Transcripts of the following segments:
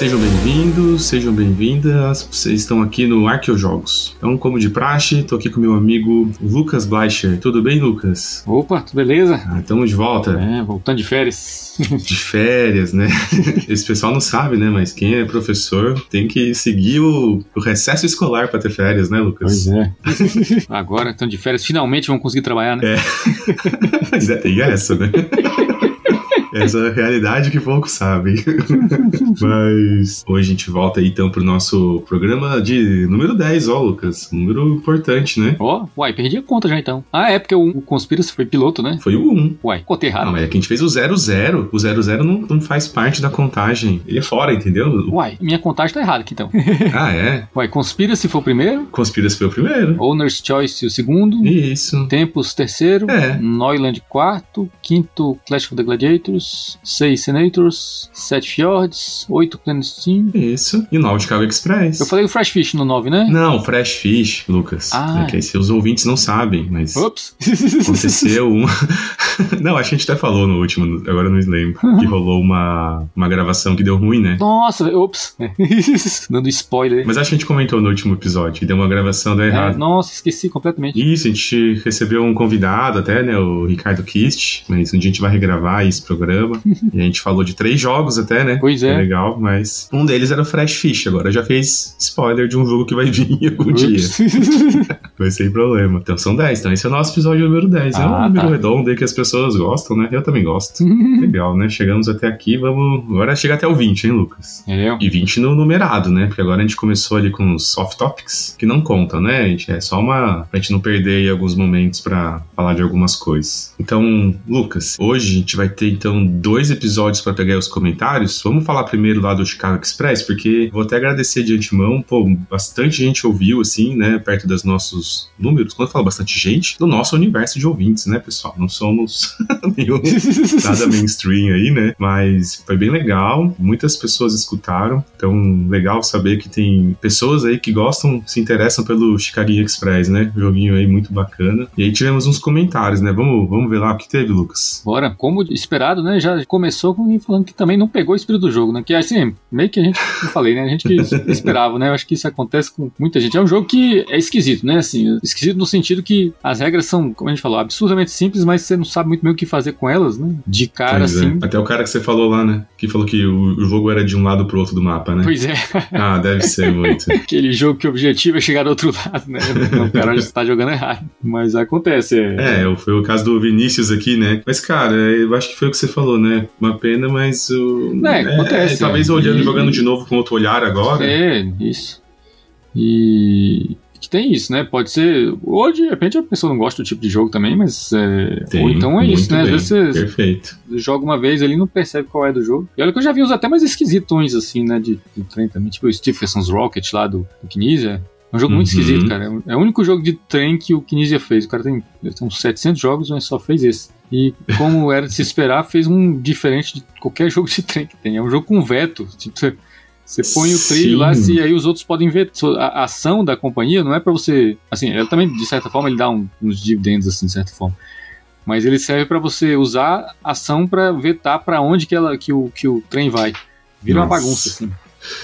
Sejam bem-vindos, sejam bem-vindas. Vocês estão aqui no Arqueojogos. Então, como de praxe, tô aqui com meu amigo Lucas Bleicher. Tudo bem, Lucas? Opa, tudo beleza? Ah, estamos de volta. É, voltando de férias. De férias, né? Esse pessoal não sabe, né? Mas quem é professor tem que seguir o, o recesso escolar para ter férias, né, Lucas? Pois é. Agora, estão de férias, finalmente vão conseguir trabalhar, né? É. Ainda tem essa, né? Essa é a realidade que poucos sabem. Mas hoje a gente volta aí então pro nosso programa de número 10, ó, Lucas. Número importante, né? Ó, uai, perdi a conta já então. Ah, é porque o, o Conspiracy foi piloto, né? Foi o 1. Uai, contei errado. Não, é que a gente fez o 00. O 00 não, não faz parte da contagem. Ele é fora, entendeu? Uai, minha contagem tá errada aqui então. Ah, é? Uai, Conspiracy foi o primeiro, Conspiracy foi o primeiro. Owner's Choice o segundo, Isso. Tempos terceiro, É. Neuland quarto, quinto Clash of the Gladiators, seis Senators, sete Fjords, oito Clandestine. Isso. E Nautical Express. Eu falei o Fresh Fish no 9, né? Não, Fresh Fish, Lucas. Ah. É que aí seus ouvintes não sabem, mas Ops! aconteceu um. não, acho que a gente até falou no último, agora eu não lembro. Que rolou uma, uma gravação que deu ruim, né? Nossa, ops. Dando spoiler. Mas acho que a gente comentou no último episódio que deu uma gravação deu É, errado. nossa, esqueci completamente. Isso, a gente recebeu um convidado até, né? O Ricardo Kist. Mas um dia a gente vai regravar esse programa. E a gente falou de três jogos até, né? Pois é. legal, mas um deles era o Fresh Fish. Agora já fez spoiler de um jogo que vai vir algum dia. Ups. Vai sem problema. Então são 10. Então esse é o nosso episódio número 10. é um Ah, número tá. redondo aí que as pessoas gostam, né? Eu também gosto. Legal, né? Chegamos até aqui, vamos. Agora chega até o 20, hein, Lucas? É, E 20 no numerado, né? Porque agora a gente começou ali com os soft topics, que não contam, né? A gente, é só uma. pra gente não perder aí alguns momentos pra falar de algumas coisas. Então, Lucas, hoje a gente vai ter então dois episódios pra pegar os comentários. Vamos falar primeiro lá do Chicago Express, porque vou até agradecer de antemão, pô, bastante gente ouviu, assim, né? Perto dos nossos números. Quando eu falo bastante gente, do nosso universo de ouvintes, né, pessoal? Não somos nada mainstream aí, né? Mas foi bem legal, muitas pessoas escutaram, então legal saber que tem pessoas aí que gostam, se interessam pelo Chicaguinho Express, né? Joguinho aí muito bacana. E aí tivemos uns comentários, né? Vamos, vamos ver lá o que teve, Lucas. Bora, como esperado, né? Já começou com alguém falando que também não pegou o espírito do jogo, né? Que assim, meio que a gente, eu falei, né? A gente que esperava, né? Eu acho que isso acontece com muita gente. É um jogo que é esquisito, né? Assim, esquisito no sentido que as regras são, como a gente falou, absurdamente simples, mas você não sabe muito bem o que fazer com elas, né? De cara, Pois é. assim. Até o cara que você falou lá, né? Que falou que o, jogo era de um lado pro outro do mapa, né? Pois é, Ah, deve ser muito. aquele jogo que o objetivo é chegar do outro lado, né? Não, o cara já está jogando errado. Mas acontece, é. É, foi o caso do Vinícius aqui, né? Mas, cara, eu acho que foi o que você falou, né? Uma pena, mas o. É, acontece, talvez é. olhando, E- jogando de novo com outro olhar agora. É, isso. E que tem isso, né? Pode ser. Ou de repente a pessoa não gosta do tipo de jogo também, mas. é, Tem, ou então é isso, né? Às bem, vezes você Perfeito. joga uma vez ali e não percebe qual é do jogo. E olha que eu já vi uns até mais esquisitões, assim, né? De, de trem também. Tipo o Stephenson's Rocket lá do, do Kinesia. É um jogo muito Uhum. esquisito, cara. É o único jogo de trem que o Kinesia fez. O cara tem, tem uns 700 jogos, mas só fez esse. E como era de se esperar, fez um diferente de qualquer jogo de trem que tem. É um jogo com veto. Tipo, você- põe o trilho lá Sim. e aí os outros podem ver. A ação da companhia não é pra você. Assim, ela também, de certa forma, ele dá um- uns dividendos, assim, de certa forma. Mas ele serve pra você usar a ação pra vetar pra onde que, ela, que, o, que o trem vai. Vira uma Nossa. bagunça, assim.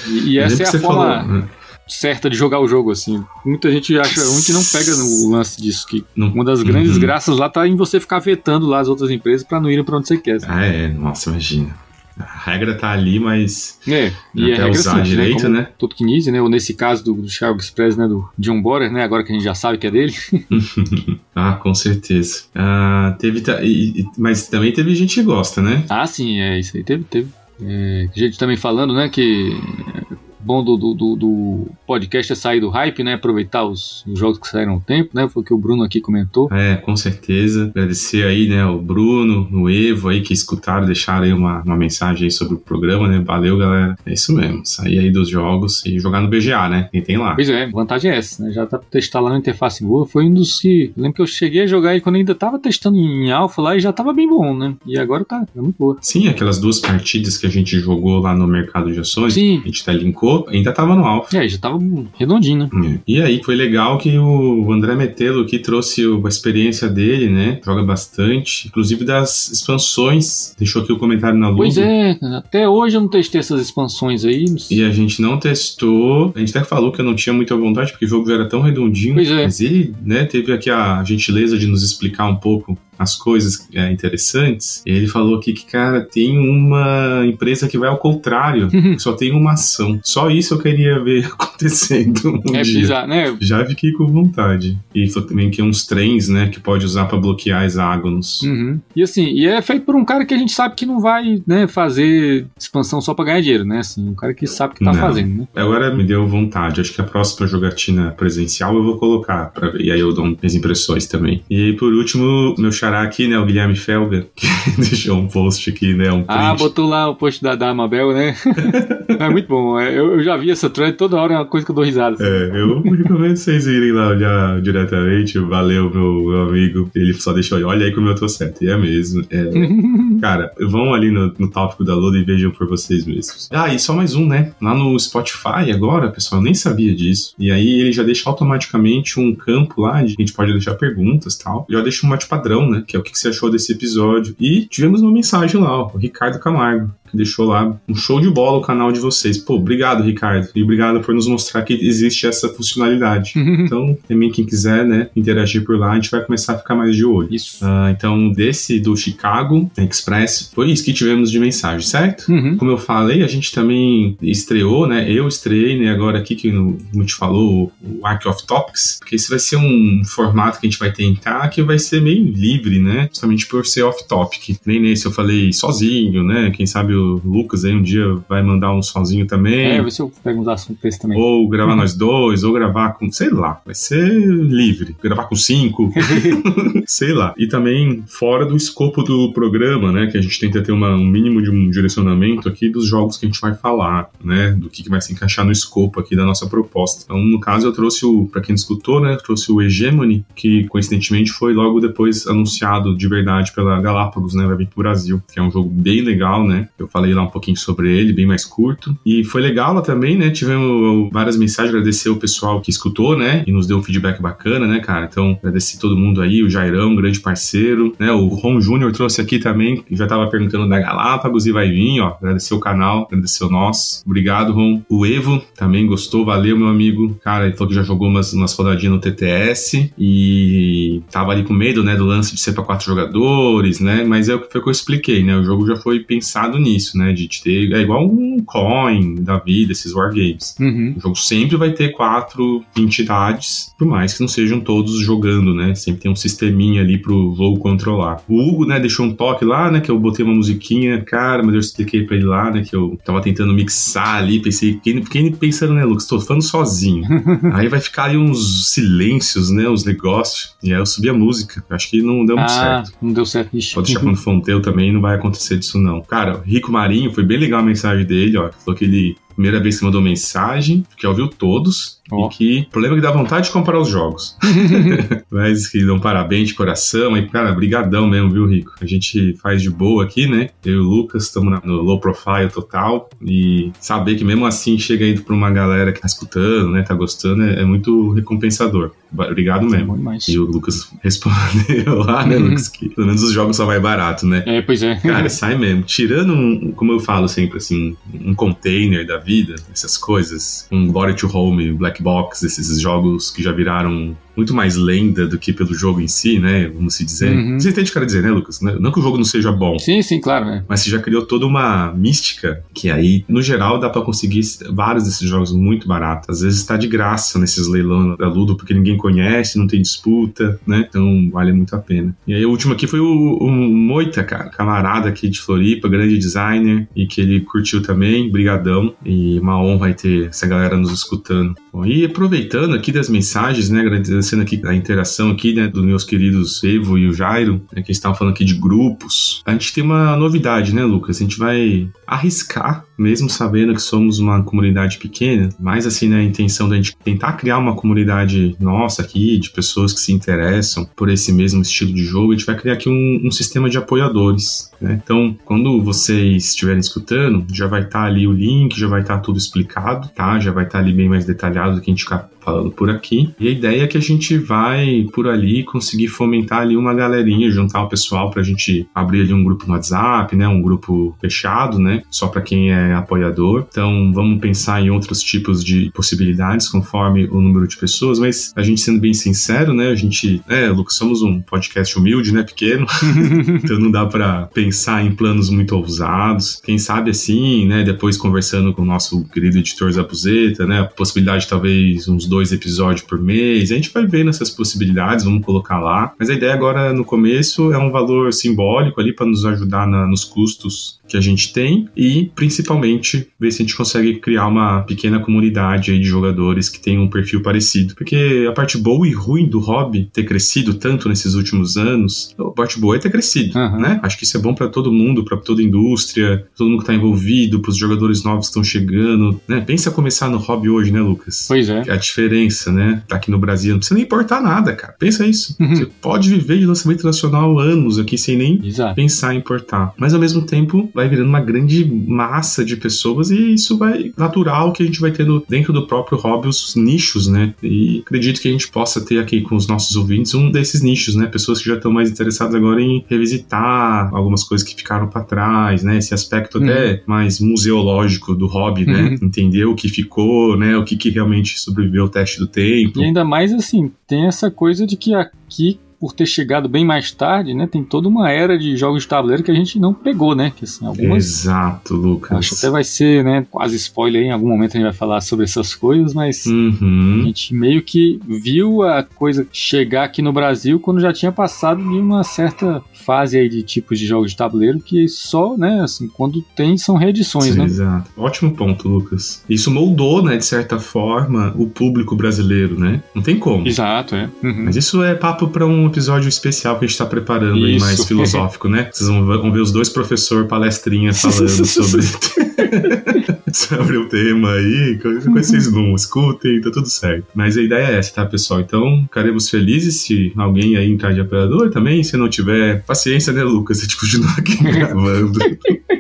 E, e essa é a forma falou, né? Certa de jogar o jogo, assim. Muita gente acha, muita gente não pega no lance disso, que Não- uma das grandes Uhum. graças lá tá em você ficar vetando lá as outras empresas pra não irem pra onde você quer. assim. Ah, é, nossa, imagina. A regra tá ali, mas É, e Até é regra usar simples, direito, Como né? Todo Kinesia, né? Ou nesse caso do, do Chicago Express, né? Do John Borer, né? Agora que a gente já sabe que é dele. ah, com certeza. Ah, teve, e- mas também teve gente que gosta, né? Ah, sim, é isso aí. Teve, teve. É, gente também falando, né? Que é, bom do, do, do- do podcast é sair do hype, né? Aproveitar os, os jogos que saíram no tempo, né? Foi o que o Bruno aqui comentou. É, com certeza. Agradecer aí, né, o Bruno, o Evo aí que escutaram, deixaram aí uma, uma mensagem aí sobre o programa, né? Valeu, galera. É isso mesmo. Sair aí dos jogos e jogar no BGA, né? Quem tem lá. Pois é, vantagem é essa, né? Já tá pra testar lá na interface boa. Foi um dos que. Eu lembro que eu cheguei a jogar ele quando ainda tava testando em alpha lá e já tava bem bom, né? E agora tá, tá muito boa. Sim, aquelas duas partidas que a gente jogou lá no mercado de ações, Sim. a gente até linkou, ainda tava no alfa. Aí, já tava redondinho, né? É. E aí foi legal que o André Metelo que trouxe a experiência dele, né? Joga bastante, inclusive das expansões. Deixou aqui o comentário na luz. Pois é, até hoje eu não testei essas expansões aí. E a gente não testou. A gente até falou que eu não tinha muita vontade, porque o jogo já era tão redondinho. Pois é. Mas ele, né, teve aqui a gentileza de nos explicar um pouco as coisas é, interessantes. Ele falou aqui que, cara, tem uma empresa que vai ao contrário, que só tem uma ação. Só isso eu queria ver acontecendo. Um é dia. bizarro, né? Já fiquei com vontade. E falou também que uns trens, né, que pode usar para bloquear hexágonos. Uhum. E assim, e é feito por um cara que a gente sabe que não vai, né, fazer expansão só pra ganhar dinheiro, né? Assim, um cara que sabe o que tá Não. fazendo, né? Agora me deu vontade. Acho que a próxima jogatina presencial eu vou colocar. Pra ver. E aí eu dou minhas impressões também. E por último, meu xará aqui, né? O Guilherme Felga, que deixou um post aqui, né? Um print. Ah, botou lá o post da, da Amabel, né? é muito bom. é, Eu, eu já vi essa thread toda hora, é uma coisa que eu dou risada. É, eu recomendo vocês irem lá olhar diretamente. Valeu, meu, meu amigo. Ele só deixou olha aí como eu tô certo. E é mesmo. É, Cara, vão ali no, no tópico da Luda e vejam por vocês mesmos. Ah, e só mais um, né? Lá no Spotify agora, pessoal, eu nem sabia disso. E aí ele já deixa automaticamente um campo lá, de, a gente pode deixar perguntas e tal. Já deixa um mate padrão, né? Que é o que que você achou desse episódio. E tivemos uma mensagem lá, ó, o Ricardo Camargo. Deixou lá um show de bola o canal de vocês. Pô, obrigado, Ricardo. E obrigado por nos mostrar que existe essa funcionalidade. Então, também quem quiser, né, interagir por lá, a gente vai começar a ficar mais de olho. Isso. Ah, então, desse do Chicago Express, foi isso que tivemos de mensagem, certo? Uhum. Como eu falei, a gente também estreou, né? Eu estreiei, né? Agora aqui que como te falou, o Arc of Topics, porque esse vai ser um formato que a gente vai tentar que vai ser meio livre, né? Justamente por ser off-topic. Nem nesse eu falei sozinho, né? Quem sabe Lucas aí um dia vai mandar um sozinho também. É, ver se eu pego uns assuntos desse também. Ou gravar nós dois, ou gravar com, sei lá, vai ser livre. Gravar com cinco, sei lá. E também fora do escopo do programa, né? Que a gente tenta ter uma- um mínimo de um direcionamento aqui dos jogos que a gente vai falar, né? Do que, que vai se encaixar no escopo aqui da nossa proposta. Então, no caso, eu trouxe o, pra quem escutou, né? Trouxe o Hegemony, que coincidentemente foi logo depois anunciado de verdade pela Galápagos, né? Vai vir pro Brasil, que é um jogo bem legal, né? Eu falei lá um pouquinho sobre ele, bem mais curto. E foi legal lá também, né? Tivemos várias mensagens, agradecer o pessoal que escutou, né? E nos deu um feedback bacana, né, cara? Então, agradecer todo mundo aí, o Jairão, grande parceiro, né? O Ron Júnior trouxe aqui também, que já tava perguntando da Galápagos e vai vir, ó. Agradecer o canal, agradecer o nosso. Obrigado, Ron. O Evo também gostou, valeu, meu amigo. Cara, ele falou que já jogou umas, umas rodadinhas no TTS e tava ali com medo, né, do lance de ser pra quatro jogadores, né? Mas é o que foi que eu expliquei, né? O jogo já foi pensado nisso, né? De ter. É igual um coin da vida, esses wargames. Uhum. O jogo sempre vai ter quatro entidades, por mais que não sejam todos jogando, né? Sempre tem um sisteminha ali pro jogo controlar. O Hugo, né, deixou um toque lá, né, que eu botei uma musiquinha, cara, mas eu expliquei pra ele lá, né, que eu tava tentando mixar ali, pensei, quem, quem pensando, né, Lucas, tô falando sozinho. aí vai ficar ali uns silêncios, né, uns negócios, e aí eu subi a música. Acho que não deu muito Ah, certo. não deu certo. Ixi. Pode deixar quando for um teu também, não vai acontecer disso não. Cara, o Marinho, foi bem legal a mensagem dele, ó. Falou que ele, primeira vez que mandou mensagem, que ouviu todos, Ó. e que o problema é que dá vontade de comparar os jogos. Mas que dão parabéns de coração, e cara, brigadão mesmo, viu, Rico? A gente faz de boa aqui, né? Eu e o Lucas estamos no low profile total, e saber que mesmo assim chega aí pra uma galera que tá escutando, né, tá gostando, é, é muito recompensador. Obrigado mesmo. Demais. E o Lucas respondeu lá, né, Uhum. Lucas? Que pelo menos os jogos só vai barato, né? É, pois é. Cara, sai mesmo. Tirando, um, como eu falo sempre, assim, um container da vida, essas coisas, um Body to Home, Black Box, esses jogos que já viraram muito mais lenda do que pelo jogo em si, né? Vamos se dizer. Uhum. Você entende o que eu quero dizer, né, Lucas? Não que o jogo não seja bom. Sim, sim, claro, né? Mas você já criou toda uma mística que aí, no geral, dá pra conseguir vários desses jogos muito baratos. Às vezes tá de graça nesses leilões da Ludo, porque ninguém conhece, não tem disputa, né? Então vale muito a pena. E aí o último aqui foi o, o Moita, cara, camarada aqui de Floripa, grande designer, e que ele curtiu também, brigadão. E uma honra ter essa galera nos escutando. Bom, e aproveitando aqui das mensagens, né, agradecendo aqui a interação aqui, né, dos meus queridos Evo e o Jairo, né, que estavam falando aqui de grupos. A gente tem uma novidade, né, Lucas? A gente vai arriscar, mesmo sabendo que somos uma comunidade pequena, mas assim, né, a intenção da gente tentar criar uma comunidade nossa aqui, de pessoas que se interessam por esse mesmo estilo de jogo, a gente vai criar aqui um, um sistema de apoiadores. Né? Então, quando vocês estiverem escutando, já vai estar tá ali o link, já vai estar tá tudo explicado, tá? Já vai estar tá ali bem mais detalhado do que ficar falando por aqui. E a ideia é que a gente vai por ali conseguir fomentar ali uma galerinha, juntar o pessoal para a gente abrir ali um grupo no WhatsApp, né? Um grupo fechado, né? Só para quem é apoiador. Então, vamos pensar em outros tipos de possibilidades conforme o número de pessoas, mas a gente sendo bem sincero, né? A gente, é, Lucas, somos um podcast humilde, né? Pequeno. então não dá para pensar em planos muito ousados. Quem sabe assim, né? Depois conversando com o nosso querido editor Zapuzeta, né? A possibilidade talvez uns dois episódios por mês. A gente vai vendo essas possibilidades, vamos colocar lá. Mas a ideia agora no começo é um valor simbólico ali para nos ajudar na, nos custos que a gente tem e principalmente ver se a gente consegue criar uma pequena comunidade aí de jogadores que tem um perfil parecido. Porque a parte boa e ruim do hobby ter crescido tanto nesses últimos anos, a parte boa é ter crescido, uhum. né? Acho que isso é bom para todo mundo, para toda a indústria, todo mundo que tá envolvido, para os jogadores novos que estão chegando, né? Pensa começar no hobby hoje, né, Lucas? Pois é. A diferença, né? Tá aqui no Brasil, não precisa nem importar nada, cara. Pensa isso. Uhum. Você pode viver de lançamento nacional anos aqui sem nem Exato. pensar em importar. Mas ao mesmo tempo, vai virando uma grande massa de pessoas e isso vai natural que a gente vai tendo dentro do próprio hobby os nichos, né? E acredito que a gente possa ter aqui com os nossos ouvintes um desses nichos, né? Pessoas que já estão mais interessadas agora em revisitar algumas coisas que ficaram para trás, né? Esse aspecto uhum. até mais museológico do hobby, né? Uhum. Entender o que ficou, né? O que, que realmente sobreviveu ao teste do tempo. E ainda mais assim, tem essa coisa de que aqui por ter chegado bem mais tarde, né, tem toda uma era de jogos de tabuleiro que a gente não pegou, né? Que assim, algumas. Exato, Lucas. Acho que até vai ser, né? Quase spoiler aí, em algum momento a gente vai falar sobre essas coisas, mas uhum. a gente meio que viu a coisa chegar aqui no Brasil quando já tinha passado de uma certa fase aí de tipos de jogos de tabuleiro que só, né, assim, quando tem são reedições, Sim, né? Exato. Ótimo ponto, Lucas. Isso moldou, né, de certa forma, o público brasileiro, né? Não tem como. Exato, é. Uhum. Mas isso é papo para um episódio especial que a gente está preparando aí, mais filosófico, né? Vocês vão, vão ver os dois professores palestrinha falando sobre sobre o tema aí, que vocês não escutem, tá tudo certo. Mas a ideia é essa, tá, pessoal? Então, ficaremos felizes se alguém aí entrar de operador também. Se não tiver paciência, né, Lucas? A gente continua aqui gravando.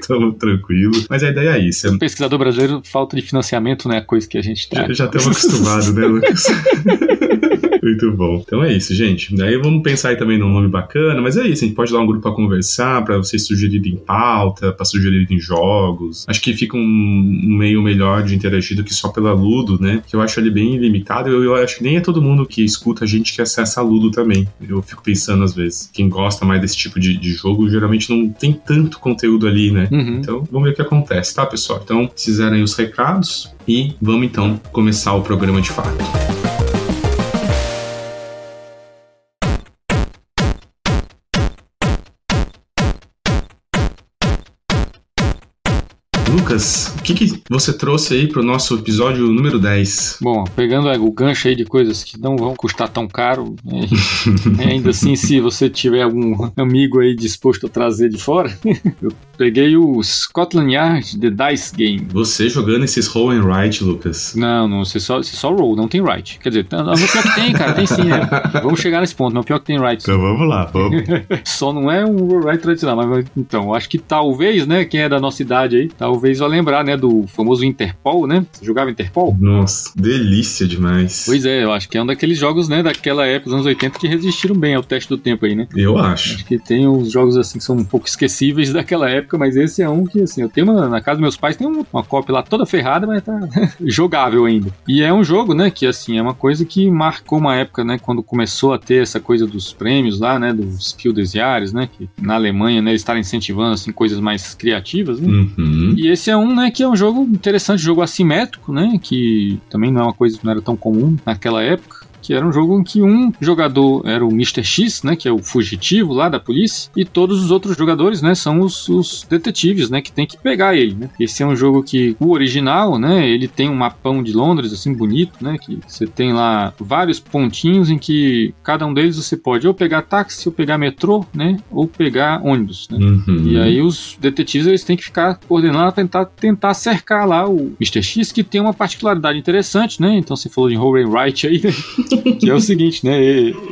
Tamo tranquilo. Mas a ideia é isso. É... Pesquisador brasileiro, falta de financiamento, né? Coisa que a gente tá. Já, já estamos acostumados, né, Lucas? Muito bom. Então é isso, gente. Daí vamos pensar aí também num nome bacana, mas é isso, a gente pode dar um grupo para conversar, para vocês sugerirem pauta, para sugerirem jogos. Acho que fica um meio melhor de interagir do que só pela Ludo, né? Que eu acho ele bem limitado. Eu, eu acho que nem é todo mundo que escuta a gente que acessa a Ludo também. Eu fico pensando às vezes. Quem gosta mais desse tipo de, de jogo geralmente não tem tanto conteúdo ali, né? Uhum. Então vamos ver o que acontece, tá, pessoal? Então, fizerem os recados e vamos então começar o programa de fato. O que, que você trouxe aí para o nosso episódio número 10? Bom, pegando o gancho aí de coisas que não vão custar tão caro, né? ainda assim, se você tiver algum amigo aí disposto a trazer de fora, eu peguei o Scotland Yard The Dice Game. Você jogando esses roll and write, Lucas? Não, não, você só, você só roll, não tem write. Quer dizer, não, pior que tem, cara, tem sim, né? Vamos chegar nesse ponto, não pior que tem write. Então vamos lá, vamos. só não é um roll write tradicional, mas então, acho que talvez, né, quem é da nossa idade aí, talvez lembrar, né, do famoso Interpol, né? Você jogava Interpol? Nossa, delícia demais. Pois é, eu acho que é um daqueles jogos, né, daquela época, dos anos 80, que resistiram bem ao teste do tempo aí, né? Eu acho. Acho que tem uns jogos assim que são um pouco esquecíveis daquela época, mas esse é um que, assim, eu tenho uma, na casa dos meus pais, tem uma, uma cópia lá toda ferrada, mas tá jogável ainda. E é um jogo, né, que, assim, é uma coisa que marcou uma época, né, quando começou a ter essa coisa dos prêmios lá, né, dos Spiel des Jahres, né, que na Alemanha, né, eles estarem incentivando, assim, coisas mais criativas, né? Uhum. E esse é um, né, que é um jogo interessante, jogo assimétrico, né? Que também não é uma coisa que não era tão comum naquela época Que era um jogo em que um jogador era o Mr. X, né? Que é o fugitivo lá da polícia, e todos os outros jogadores, né? São os, os detetives, né? Que tem que pegar ele, né? Esse é um jogo que o original, né? Ele tem um mapão de Londres, assim, bonito, né? Que você tem lá vários pontinhos em que cada um deles você pode ou pegar táxi, ou pegar metrô, né? Ou pegar ônibus, né? Uhum. E aí os detetives eles têm que ficar coordenando tentar tentar cercar lá o Mr. X, que tem uma particularidade interessante, né? Então você falou de Roll Wright aí, né? que é o seguinte, né?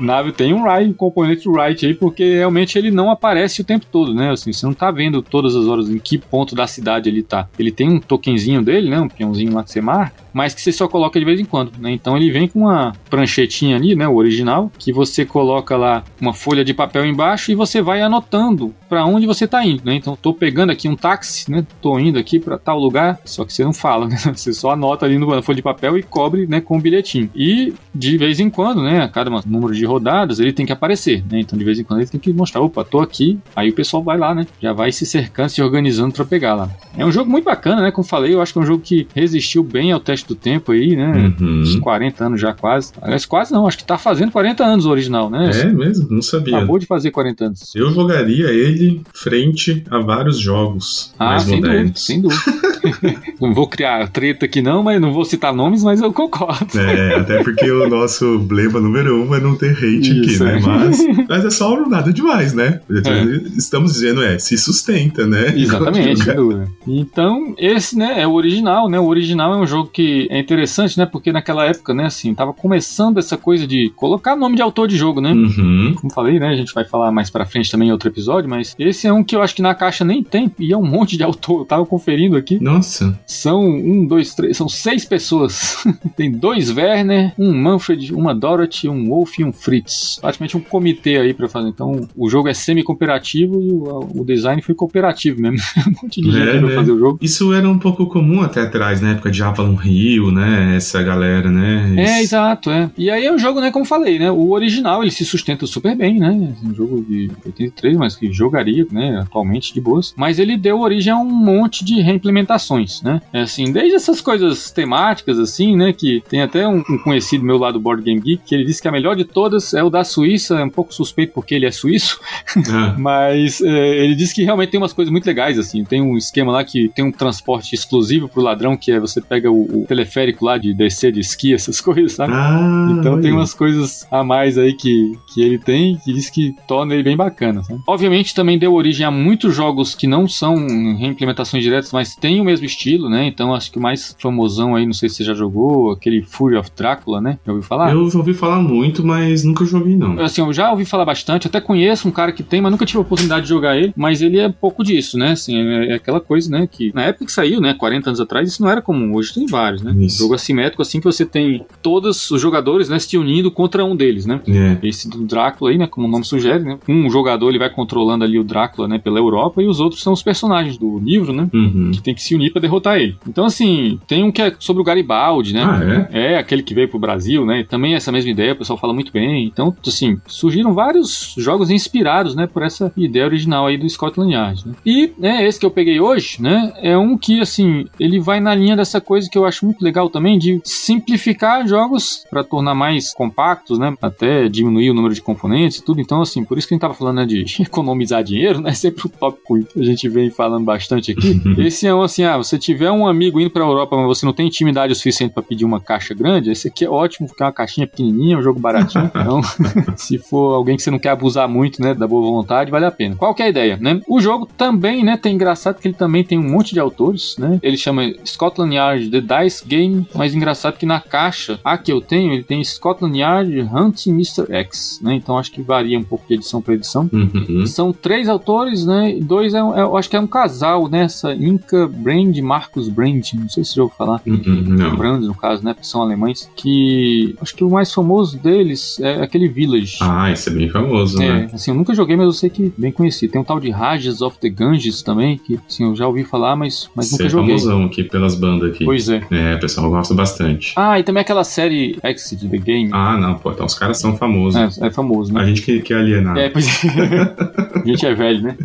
Nave tem um Wright, um componente Wright aí, porque realmente ele não aparece o tempo todo, né? Assim, você não tá vendo todas as horas em que ponto da cidade ele tá. Ele tem um tokenzinho dele, né? Um peãozinho lá que você marca, mas que você só coloca de vez em quando, né? Então ele vem com uma pranchetinha ali, né? O original, que você coloca lá uma folha de papel embaixo e você vai anotando para onde você tá indo, né? Então tô pegando aqui um táxi, né? Tô indo aqui para tal lugar, só que você não fala, né? Você só anota ali no folha de papel e cobre, né? Com um bilhetinho. E de vez em quando, né? A cada número de rodadas ele tem que aparecer, né? Então de vez em quando ele tem que mostrar, opa, tô aqui. Aí o pessoal vai lá, né? Já vai se cercando, se organizando para pegar lá. É um jogo muito bacana, né? Como falei, eu acho que é um jogo que resistiu bem ao teste do tempo aí, né? Uhum. Uns 40 anos já quase. Aliás, quase não, acho que tá fazendo 40 anos o original, né? É mesmo? Não sabia. Acabou de fazer 40 anos. Eu jogaria ele frente a vários jogos Ah, mais sem dúvida, modernos. sem dúvida. não vou criar treta aqui não, mas não vou citar nomes, mas eu concordo. É, até porque o nosso blema número um é não ter hate Isso, aqui, né? é. Mas, mas é só nada demais, né? É. Estamos dizendo, é, se sustenta, né? Exatamente, sem dúvida. Então, esse, né, é o original, né? O original é um jogo que é interessante, né? Porque naquela época, né, assim, tava começando essa coisa de colocar nome de autor de jogo, né? Uhum. Como falei, né? A gente vai falar mais pra frente também em outro episódio, mas esse é um que eu acho que na caixa nem tem, e é um monte de autor. Eu tava conferindo aqui. Nossa, São um, dois, três, são seis pessoas. tem dois Werner, um Manfred, uma Dorothy, um Wolf e um Fritz. Praticamente um comitê aí pra fazer. Então o jogo é semi-cooperativo e o, o design foi cooperativo mesmo. um monte de gente É, pra né? fazer o jogo. isso era um pouco comum até atrás, na época de Avalon Hill, né? Essa galera, né? É, exato, é. E aí é um jogo, né, como falei, né, o original ele se sustenta super bem, né, um jogo de 83, mas que jogaria, né, atualmente de boas, mas ele deu origem a um monte de reimplementações, né, é assim, desde essas coisas temáticas, assim, né, que tem até um, um conhecido meu lá do Board Game Geek, que ele disse que a melhor de todas é o da Suíça, é um pouco suspeito porque ele é suíço, Ah, mas é, ele disse que realmente tem umas coisas muito legais, assim. Tem um esquema lá que tem um transporte exclusivo pro ladrão, que é você pega o, o teleférico lá de descer de esqui, essas coisas, sabe? ah, Então tem umas coisas a mais aí que, que ele tem que diz que torna ele bem bacana. sabe? Obviamente também deu origem a muitos jogos que não são reimplementações diretas, mas tem o mesmo estilo, né? Então acho que o mais famosão aí, não sei se você já jogou, aquele Fury of Drácula, né? Já ouviu falar? Eu já ouvi falar muito, mas nunca joguei, não. Assim, eu já ouvi falar bastante, até conheço um cara que tem, mas nunca tive a oportunidade de jogar ele. Mas ele é pouco disso, né? Assim, é, é aquela coisa, né? Que na época que saiu, né? 40 anos atrás, isso não era comum. Hoje tem vários, né? Isso. Jogo assimétrico, assim, que você tem todos os jogadores, né? Se unindo contra um deles, né? É. Esse do Drácula aí, né? Como o nome sugere, né? Um jogador ele vai controlando ali o Drácula, né? Pela Europa e os outros são os personagens do livro, né? Uhum. Que tem que se unir pra derrotar ele. Então, assim, tem um que é sobre o Garibaldi, né? Ah, é? É, aquele que veio pro Brasil, né? Também essa mesma ideia, o pessoal fala muito bem. Então, assim, surgiram vários jogos inspirados, né, por essa ideia original aí do Scotland Yard, né? E, né, esse que eu peguei hoje, né, é um que, assim, ele vai na linha dessa coisa que eu acho muito legal também, de simplificar jogos para tornar mais compactos, né, até diminuir o número de componentes e tudo. Então, assim, por isso que a gente tava falando, né, de economizar dinheiro, né, sempre o tópico que a gente vem falando bastante aqui. Esse é um, assim, ah, você tiver um amigo indo pra Europa, mas você não tem intimidade o suficiente para pedir uma caixa grande, esse aqui é ótimo, porque é uma caixinha pequenininha, um jogo baratinho. Então, se for alguém que você não quer abusar muito, né, da boa vontade, vale a pena. Qual que é a ideia, né? O jogo também, né, tem engraçado que ele também tem um monte de autores, né? Ele chama Scotland Yard The Dice Game, mas engraçado que na caixa, a que eu tenho, ele tem Scotland Yard Hunting Mr. X, né? Então acho que varia um pouco de edição para edição. Uhum. São três autores, né? e Dois é, é- eu acho que é um casal, né? Essa Inca Brand e Marcus Brand, não sei se já ouviu falar. Uhum. Brand, no caso, né? São alemães. Que acho que o mais famoso deles é aquele Village. Ah, esse é bem famoso, É, né? assim, eu nunca joguei, mas eu sei que é bem conhecido. Tem um tal de Rajas of the Ganges também, que assim, eu já ouvi falar, mas, mas Esse nunca é joguei. famosão aqui pelas bandas aqui. Pois é. É, É, o pessoal gosta bastante. Ah, e também aquela série Exit the Game. Ah, não, pô, então os caras são famosos. É, é famoso, né? A gente que, que é alienado. É, pois é. A gente é velho, né?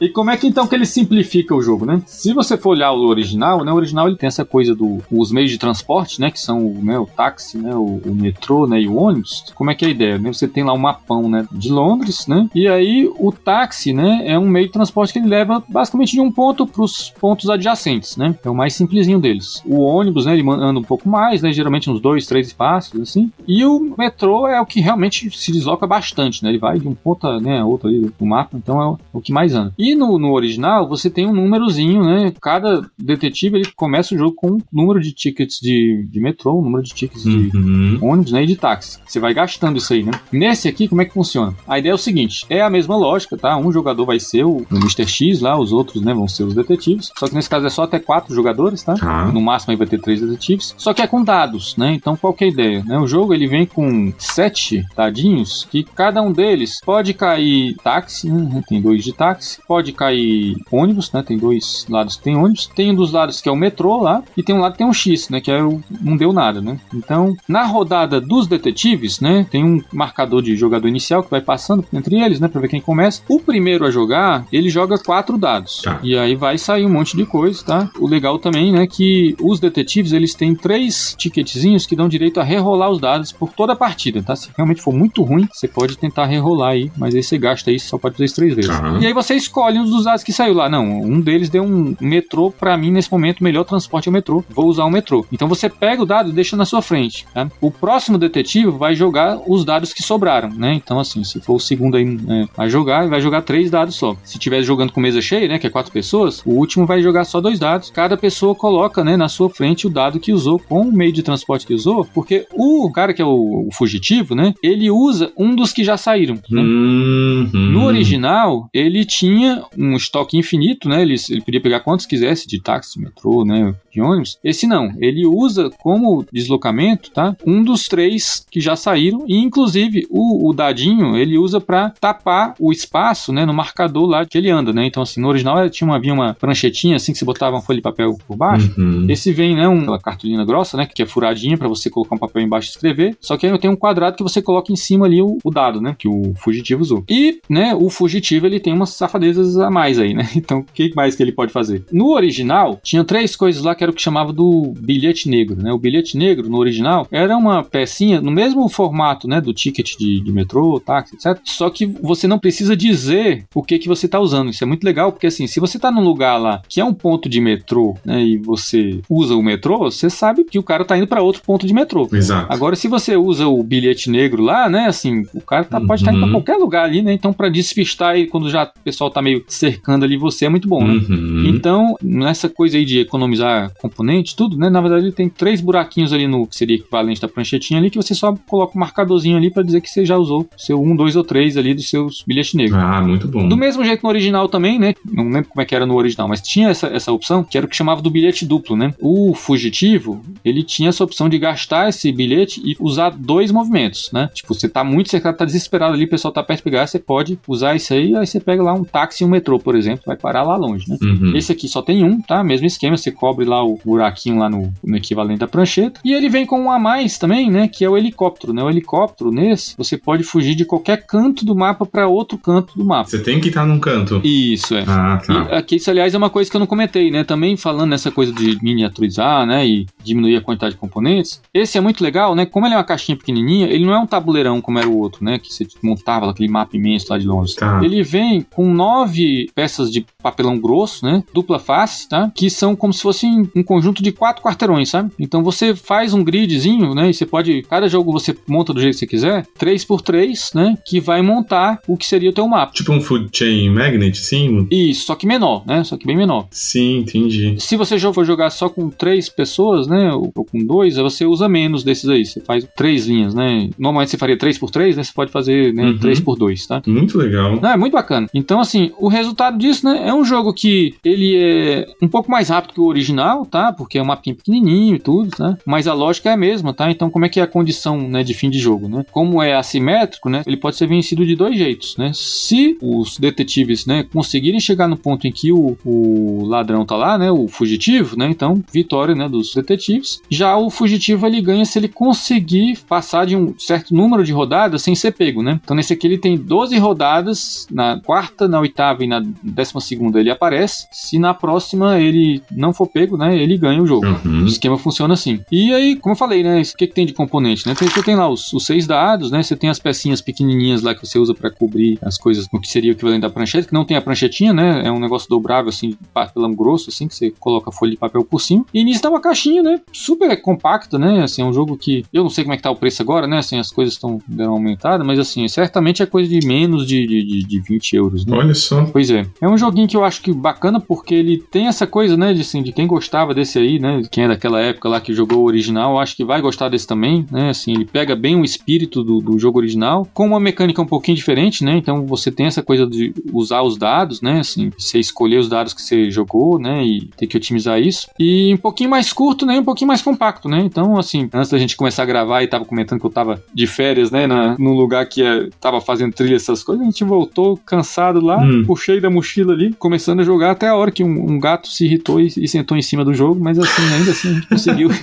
e como é que então que ele simplifica o jogo, né? Se você for olhar o original, né? O original ele tem essa coisa dos do, meios de transporte, né? Que são né, o táxi, né? O, o, metrô, né? E o ônibus. Como é que é a ideia? Né? Você tem lá um mapão, né? De Londres, né? E aí o táxi, né? É um meio de transporte que ele leva basicamente de um ponto para os pontos adjacentes, né? É o mais simplesinho deles. O ônibus, né? Ele anda um pouco mais, né? Geralmente uns dois, três espaços, assim. E o metrô é o que realmente se desloca bastante, né? Ele vai de um ponto né, a outro ali no mapa, então é o, o que mais anda. E no, no original, você tem um númerozinho, né? Cada detetive ele começa o jogo com um número de tickets de, de metrô, um número de tickets de Uhum. ônibus, né? E de táxi. Você vai gastando isso aí, né? Nesse aqui, como é que funciona? A ideia é o seguinte: é a mesma lógica, tá? Um jogador vai ser o, o Mr. X lá, os outros, né, vão ser os detetives. Só que nesse caso é só até quatro jogadores, tá? Tá. No máximo aí vai ter três detetives. Só que é com dados, né? Então qual que é a ideia? Né? O jogo ele vem com sete dadinhos que cada um deles pode cair táxi, né? Tem dois de táxi. Pode cair ônibus, né? Tem dois lados que tem ônibus. Tem um dos lados que é o metrô lá. E tem um lado que tem um X, né? Que é o não deu nada, né? Então, na rodada dos detetives, né? Tem um marcador de jogador inicial que vai passando entre eles, né? Pra ver quem começa. O primeiro a jogar, ele joga quatro dados. Tá. E aí vai sair um monte de coisa, tá? O legal também, né? Que os detetives, eles têm três ticketzinhos que dão direito a rerolar os dados por toda a partida, tá? Se realmente for muito ruim, você pode tentar rerolar aí, mas aí você gasta isso, só pode fazer isso três vezes. Tá. E aí você escolhe um dos dados que saiu lá. Não, um deles deu um metrô, pra mim, nesse momento, o melhor transporte é o metrô. Vou usar o metrô. Então você pega o dado e deixa na sua frente, tá? O próximo detetive vai jogar os dados que sobraram, né? Então, assim, se for o segundo aí né, a jogar, vai jogar três dados só. Se estiver jogando com mesa cheia, né, que é quatro pessoas, o último vai jogar só dois dados. Cada pessoa coloca, né, na sua frente o dado que usou com o meio de transporte que usou, porque o cara que é o, o fugitivo, né, ele usa um dos que já saíram, né? Uhum. No original, ele tinha um estoque infinito, né? Ele, ele podia pegar quantos quisesse de táxi, metrô, né? De ônibus. Esse não. Ele usa como deslocamento, tá? Um dos três que já saíram. E, inclusive, o, o dadinho ele usa para tapar o espaço, né? No marcador lá que ele anda, né? Então, assim, no original tinha uma, havia uma pranchetinha assim que você botava uma folha de papel por baixo. Uhum. Esse vem, né, uma cartolina grossa, né, que é furadinha para você colocar um papel embaixo e escrever. Só que aí tem um quadrado que você coloca em cima ali o, o dado, né, que o fugitivo usou. E, né, o fugitivo ele tem umas safadezas a mais aí, né? Então, o que mais que ele pode fazer? No original, tinha três coisas lá que era o que chamava do bilhete negro, né? O bilhete negro no original era uma pecinha no mesmo formato, né, do ticket de, de metrô, táxi, etc. Só que você não precisa dizer o que que você tá usando. Isso é muito legal, porque assim, se você tá num lugar lá que é um ponto de metrô, né, e você usa o metrô, você sabe que o cara tá indo para outro ponto de metrô. Exato. Agora, se você usa o bilhete negro lá, né, assim, o cara tá- pode estar indo pra Uhum. qualquer lugar ali, né? Então, pra despistar aí, quando já o pessoal tá meio cercando ali você, é muito bom, né? Uhum. Então, nessa coisa aí de economizar componentes, tudo, né? Na verdade, ele tem três buraquinhos ali no que seria equivalente da pranchetinha ali, que você só coloca um marcadorzinho ali pra dizer que você já usou seu um, dois ou três ali dos seus bilhetes negros. Ah, muito bom. Do mesmo jeito no original também, né? Não lembro como é que era no original, mas tinha essa, essa opção, que era o que chamava do bilhete duplo, né? O fugitivo, ele tinha essa opção de gastar esse bilhete e usar dois movimentos, né? Tipo, você tá muito cercado, tá desesperado ali, o pessoal tá perto de pegar, você pode usar isso aí, aí você pega lá um táxi e um metrô, por exemplo, vai parar lá longe, né? Uhum. Esse aqui só tem um, tá? Mesmo esquema, você cobre lá o buraquinho lá no, no equivalente da prancheta. E ele vem com um a mais também, né? Que é o helicóptero, né? O helicóptero, nesse, você pode fugir de qualquer canto do mapa para outro canto do mapa. Você tem que estar num canto. Isso, é. Ah, tá. E aqui, isso, aliás, é uma coisa que eu não comentei, né? Também falando nessa coisa de miniaturizar, né? E diminuir a quantidade de componentes. Esse é muito legal, né? Como ele é uma caixinha pequenininha, ele não é um tabuleirão como era o outro, né? Que você montava aquele mapa imenso lá de longe. Tá. Ele vem com nove peças de papelão grosso, né? Dupla face, tá? Que são como se fosse um conjunto de quatro quarteirões, sabe? Então você faz um gridzinho, né? E você pode. Cada jogo você monta do jeito que você quiser, três por três, né? Que vai montar o que seria o teu mapa. Tipo um food chain magnet, sim? Isso, só que menor, né? Só que bem menor. Sim, entendi. Se você for jogar só com três pessoas, né, ou, ou com dois, você usa menos desses aí. Você faz três linhas, né? Normalmente você faria três por três, né? Você pode fazer né, Uhum. três por dois, tá? Muito legal. Não, é muito bacana. Então, assim, o resultado disso, né, é um jogo que ele é um pouco mais rápido que o original, tá? Porque é um mapinha pequenininho e tudo, tá? Mas a lógica é a mesma, tá? Então, como é que é a condição, né, de fim de jogo, né? Como é assimétrico, né, ele pode ser vencido de dois jeitos, né? Se os detetives, né, conseguirem chegar no ponto em que o, o ladrão tá lá, né, o fugitivo, né? Então, vitória, né, dos detetives. Já o fugitivo ele ganha se ele conseguir passar de um certo número de rodadas sem ser pego, né? Então nesse aqui ele tem 12 rodadas, na quarta, na oitava e na décima segunda ele aparece. Se na próxima ele não for pego, né, ele ganha o jogo. Uhum. O esquema funciona assim. E aí, como eu falei, né, o que, que tem de componente, né? Você tem lá os, os, seis dados, né? Você tem as pecinhas pequenininhas lá que você usa para cobrir as coisas no que seria o equivalente da prancheta, que não tem a pranchetinha, né? É um negócio dobrável assim, papelão grosso assim, que você coloca a folha de papel por cima. E nisso tá uma caixinha, né? Super compacta, né? Assim, é um jogo que eu não sei como é que tá o preço agora, né? Assim, as coisas estão deram aumentada, mas assim, certamente é coisa de menos de, de, de 20 euros, né? Olha só. Pois é. É um joguinho que eu acho que bacana porque ele tem essa coisa, né? De, assim, de quem gostava desse aí, né? Quem é daquela época lá que jogou o original, acho que vai gostar desse também, né? Assim, ele pega bem o espírito do, do jogo original, com uma mecânica um pouquinho diferente, né? Então você tem essa coisa de usar os dados, né? Assim, você escolher os dados que você jogou, né? E ter que otimizar isso. E um pouquinho mais curto, né? Um pouquinho mais compacto, né? Então, assim, antes da gente começar a gravar e tava comentando que eu tava de férias, né? Na, num lugar que é, tava fazendo trilha, essas coisas, a gente voltou cansado lá, hum. puxei da mochila ali, começando a jogar até a hora que um, um gato se irritou e, e, sentou em cima do jogo, mas assim, ainda assim a gente conseguiu.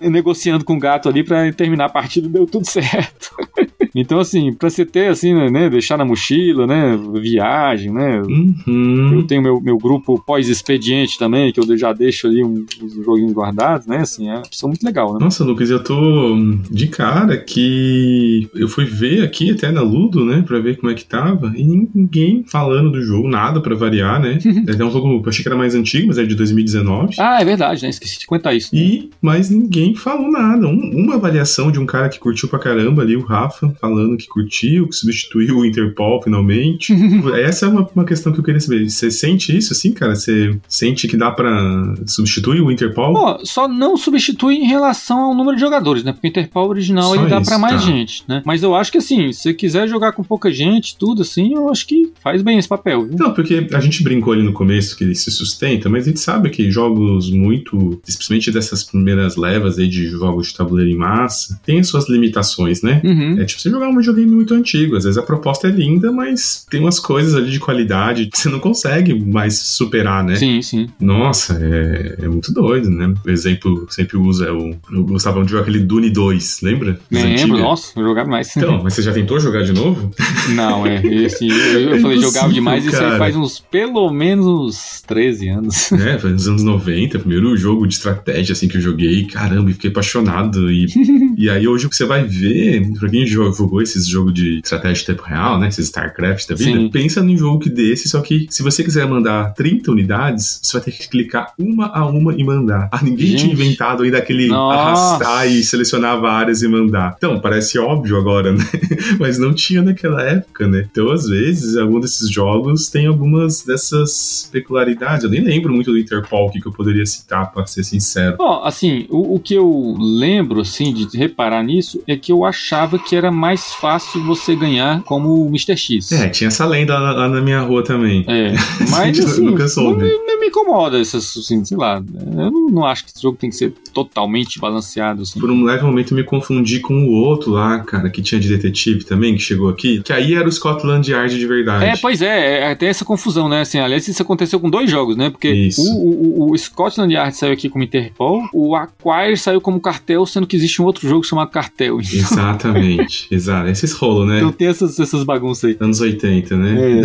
negociando com o gato ali para terminar a partida, deu tudo certo. Então, assim, pra você ter, assim, né, deixar na mochila, né, viagem, né, uhum. eu tenho meu, meu grupo pós-expediente também, que eu já deixo ali uns joguinhos guardados, né, assim, é uma opção muito legal, né. Nossa, Lucas, eu tô de cara que eu fui ver aqui até na Ludo, né, pra ver como é que tava, e ninguém falando do jogo, nada pra variar, né. é um jogo, eu achei que era mais antigo, mas é de 2019. Ah, é verdade, né, esqueci de contar isso. E, mas ninguém falou nada. Um, uma avaliação de um cara que curtiu pra caramba ali, o Rafa, falando que curtiu, que substituiu o Interpol finalmente. Essa é uma, uma questão que eu queria saber. Você sente isso assim, cara? Você sente que dá para substituir o Interpol? Pô, só não substitui em relação ao número de jogadores, né? Porque o Interpol original só ele dá para mais tá. gente, né? Mas eu acho que assim, se você quiser jogar com pouca gente, tudo assim, eu acho que faz bem esse papel. Viu? Não, porque a gente brincou ali no começo que ele se sustenta, mas a gente sabe que jogos muito, especialmente dessas primeiras levas aí de jogos de tabuleiro em massa, tem as suas limitações, né? Uhum. É tipo, você jogar um videogame muito antigo. Às vezes a proposta é linda, mas tem umas coisas ali de qualidade que você não consegue mais superar, né? Sim, sim. Nossa, é, é muito doido, né? O exemplo que sempre usa é o. Eu gostava de jogar aquele Dune 2, lembra? Lembro, nossa, eu jogava mais. Então, mas você já tentou jogar de novo? Não, é. Esse, eu, é falei, jogava demais, cara. isso aí faz uns, pelo menos uns 13 anos. É, faz uns anos 90, primeiro jogo de estratégia assim que eu joguei, caramba, e fiquei apaixonado. E, e aí hoje o que você vai ver, pra quem jogou esses jogos de estratégia de tempo real, né? Esses StarCraft da vida. Sim. Pensa num jogo que desse, só que se você quiser mandar 30 unidades, você vai ter que clicar uma a uma e mandar. Ah, ninguém Gente. tinha inventado ainda aquele Nossa. arrastar e selecionar várias e mandar. Então, parece óbvio agora, né? Mas não tinha naquela época, né? Então, às vezes, algum desses jogos tem algumas dessas peculiaridades. Eu nem lembro muito do Interpol que eu poderia citar, pra ser sincero. Bom, assim, o, o que eu lembro, assim, de reparar nisso é que eu achava que era mais fácil você ganhar como o Mr. X. É, tinha essa lenda lá, lá na minha rua também. É, mas assim. Não, não, me incomoda, assim, sei lá. Eu não, não, acho que esse jogo tem que ser totalmente balanceado. Assim. Por um leve momento eu me confundi com o outro lá, cara, que tinha de detetive também, que chegou aqui, que aí era o Scotland Yard de verdade. É, pois é, é tem essa confusão, né? Assim, aliás, isso aconteceu com dois jogos, né? Porque o, o, o, Scotland Yard saiu aqui como Interpol, o Acquire saiu como cartel, sendo que existe um outro jogo chamado Cartel. Então... Exatamente, exato. Esses rolam, né? Então tem essas, essas bagunças aí. Anos 80, né? É.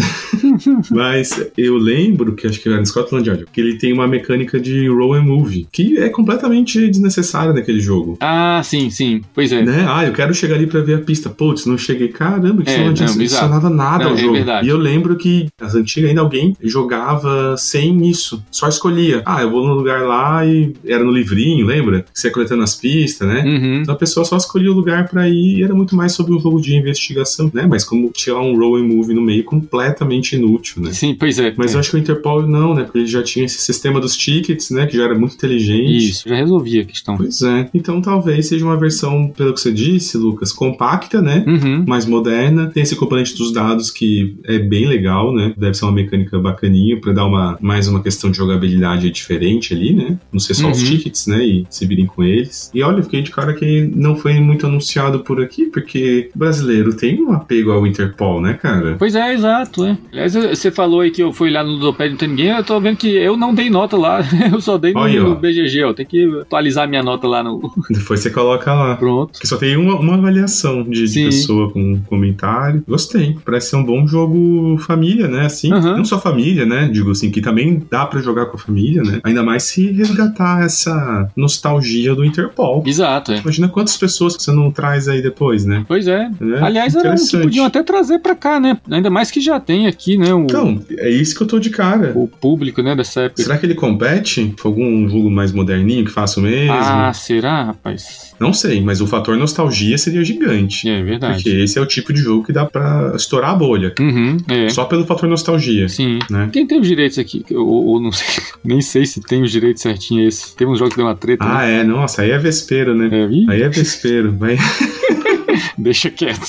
Mas eu lembro que acho que era no Scotland Yard, que ele tem uma mecânica de roll and move, que é completamente desnecessária naquele jogo. Ah, sim, sim. Pois é. Né? Ah, eu quero chegar ali pra ver a pista. Putz, não cheguei. Caramba, que é, não adicionava nada não, ao é jogo. Verdade. E eu lembro que as antigas ainda alguém jogava sem isso. Só escolhia. Ah, eu vou no lugar lá e era no livrinho, lembra? Que você ia coletando as pistas, né? Uhum. Então a pessoa só escolhia o lugar para ir e era muito mais sobre um jogo de investigação, né? Mas como tinha um roll and move no meio completamente inútil, né? Sim, pois é. Mas é. eu acho que o Interpol não, né? Porque ele já tinha esse sistema dos tickets, né? Que já era muito inteligente. Isso, já resolvia a questão. Pois é. Então talvez seja uma versão, pelo que você disse, Lucas, compacta, né? Uhum. Mais moderna. Tem esse componente dos dados que é bem legal, né? Deve ser uma mecânica bacaninha para dar uma mais uma questão de jogabilidade diferente ali, né? Não ser só uhum. os tickets, né? E se virem com eles. E olha, fiquei de cara que não foi muito anunciado por aqui, porque brasileiro tem um apego ao Interpol, né, cara? Pois é, exato, é. Aliás, você falou aí que eu fui lá no Ludopédia não tem ninguém, eu tô vendo que eu eu não dei nota lá, eu só dei no, Olha no BGG, ó. Tem que atualizar minha nota lá no. Depois você coloca lá. Pronto. Porque só tem uma, uma avaliação de, de pessoa com comentário. Gostei. Parece ser um bom jogo família, né? Assim, Aham. não só família, né? Digo assim, que também dá pra jogar com a família, né? Ainda mais se resgatar essa nostalgia do Interpol. Exato, é. Imagina quantas pessoas que você não traz aí depois, né? Pois é. É, Aliás, era um que podiam até trazer pra cá, né? Ainda mais que já tem aqui, né? O, Então, é isso que eu tô de cara. o público, né, dessa Será que ele compete com algum jogo mais moderninho que faça o mesmo? Ah, será, rapaz? Não sei, mas o fator nostalgia seria gigante. É verdade. Porque esse é o tipo de jogo que dá pra estourar a bolha. Uhum, é. Só pelo fator nostalgia. Sim. Né? Quem tem os direitos aqui? Ou, ou não sei, nem sei se tem os direitos certinho esse. Tem uns jogos que deu uma treta, Ah, é, nossa, aí é vespeiro, né? né? É, Aí é vespeiro. Vai... deixa quieto.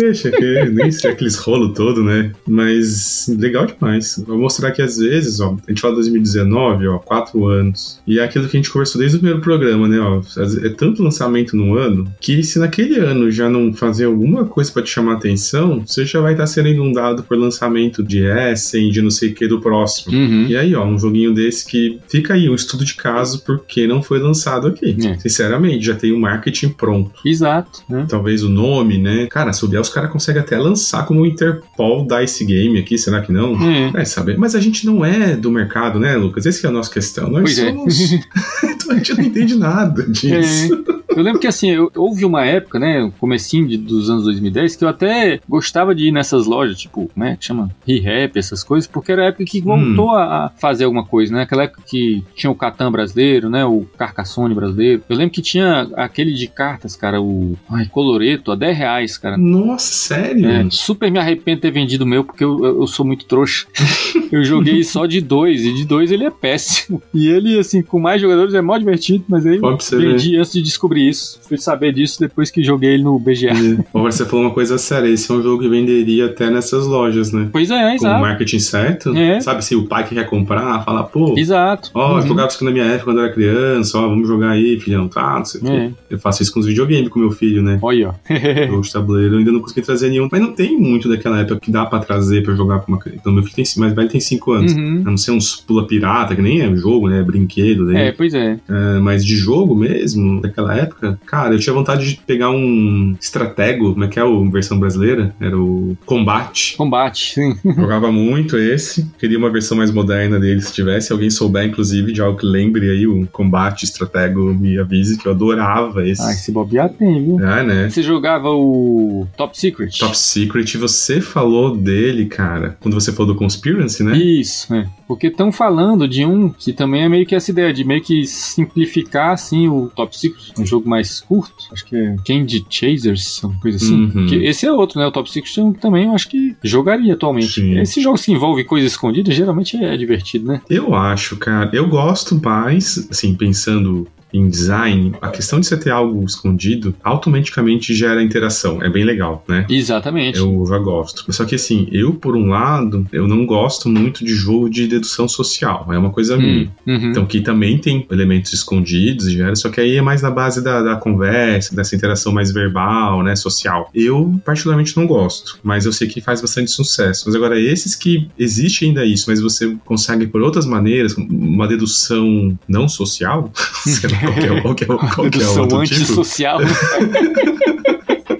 Deixa, que nem sei aqueles rolo todo, né? Mas legal demais. Vou mostrar aqui às vezes, ó. A gente fala 2019, ó, quatro anos. E é aquilo que a gente conversou desde o primeiro programa, né? Ó, é tanto lançamento no ano que se naquele ano já não fazer alguma coisa pra te chamar a atenção, você já vai estar sendo inundado por lançamento de Essen, de não sei o que do próximo. Uhum. E aí, ó, um joguinho desse que fica aí, um estudo de caso porque não foi lançado aqui. É. Sinceramente, já tem o marketing pronto. Exato, né? Talvez o nome, né? Cara, se souber, os caras conseguem até lançar como Interpol Dice Game aqui, será que não? É. Vai saber. Mas a gente não é do mercado, né, Lucas? Essa que é a nossa questão. Nós Pois é. somos. então a gente não entende nada disso. Eu lembro que assim, eu- houve uma época, né, comecinho de- dos anos 2010, que eu até gostava de ir nessas lojas, tipo, né, que chama Re-Rap, essas coisas, porque era a época que voltou a, a fazer alguma coisa, né? Aquela época que tinha o Catan brasileiro, né, o Carcassonne brasileiro. Eu lembro que tinha aquele de cartas, cara, o ai, Coloreto, a 10 reais, cara. Nossa, sério? É, super me arrependo de ter vendido o meu, porque eu, eu eu sou muito trouxa. eu joguei só de dois, e de dois ele é péssimo. E ele, assim, com mais jogadores é mó divertido, mas aí Pode você ver. vendi antes de descobrir isso. Fui saber disso depois que joguei ele no BGA. Agora você falou uma coisa séria. Esse é um jogo que venderia até nessas lojas, né? Pois é, Com o exato. marketing certo. É. Sabe, se o pai que quer comprar, fala, pô, Exato. Ó, eu Uhum. jogava isso na minha época quando eu era criança, ó, vamos jogar aí, filhão, tá, não sei o quê. É. Eu faço isso com os videogames com meu filho, né? Olha, ó. Jogo de tabuleiro, eu ainda não consegui trazer nenhum. Mas não tem muito daquela época que dá pra trazer pra jogar com uma criança. Então, meu filho tem, mais velho tem 5 anos. Uhum. A não ser uns pula pirata, que nem é jogo, né? É brinquedo. Daí. É, pois é. É, mas de jogo mesmo, daquela época, cara, eu tinha vontade de pegar um estratego, como é que é a versão brasileira? Era o Combate. Combate, sim. Jogava muito esse. Queria uma versão mais moderna dele, se tivesse. Alguém souber, inclusive, de algo que lembre aí o Combate Estratego, me avise, que eu adorava esse. Ah, esse bobear tem, viu? É, né? Você jogava o Top Secret? Top Secret, você falou dele, cara, quando você falou do Conspiracy, né? Isso, é. Porque estão falando de um que também é meio que essa ideia de meio que simplificar assim o Top Secret, um jogo mais curto. Acho que é Candy Chasers, uma coisa assim. Uhum. Que esse é outro, né? O Top Secret é que também eu acho que jogaria atualmente. Sim. Esses jogos que envolvem coisas escondidas geralmente é divertido, né? Eu acho, cara. Eu gosto mais, assim, pensando em design, a questão de você ter algo escondido automaticamente gera interação. É bem legal, né? Exatamente. Eu já gosto. Só que assim, eu, por um lado, eu não gosto muito de jogo de dedução social. É uma coisa minha. Hum, uhum. Então, que também tem elementos escondidos, gera, só que aí é mais na base da, da conversa, dessa interação mais verbal, né, social. Eu, particularmente, não gosto, mas eu sei que faz bastante sucesso. Mas agora, esses que existe ainda isso, mas você consegue por outras maneiras, uma dedução não social, sei lá, qual que é, qual que é, qual que é o Dedução outro tipo, antissocial.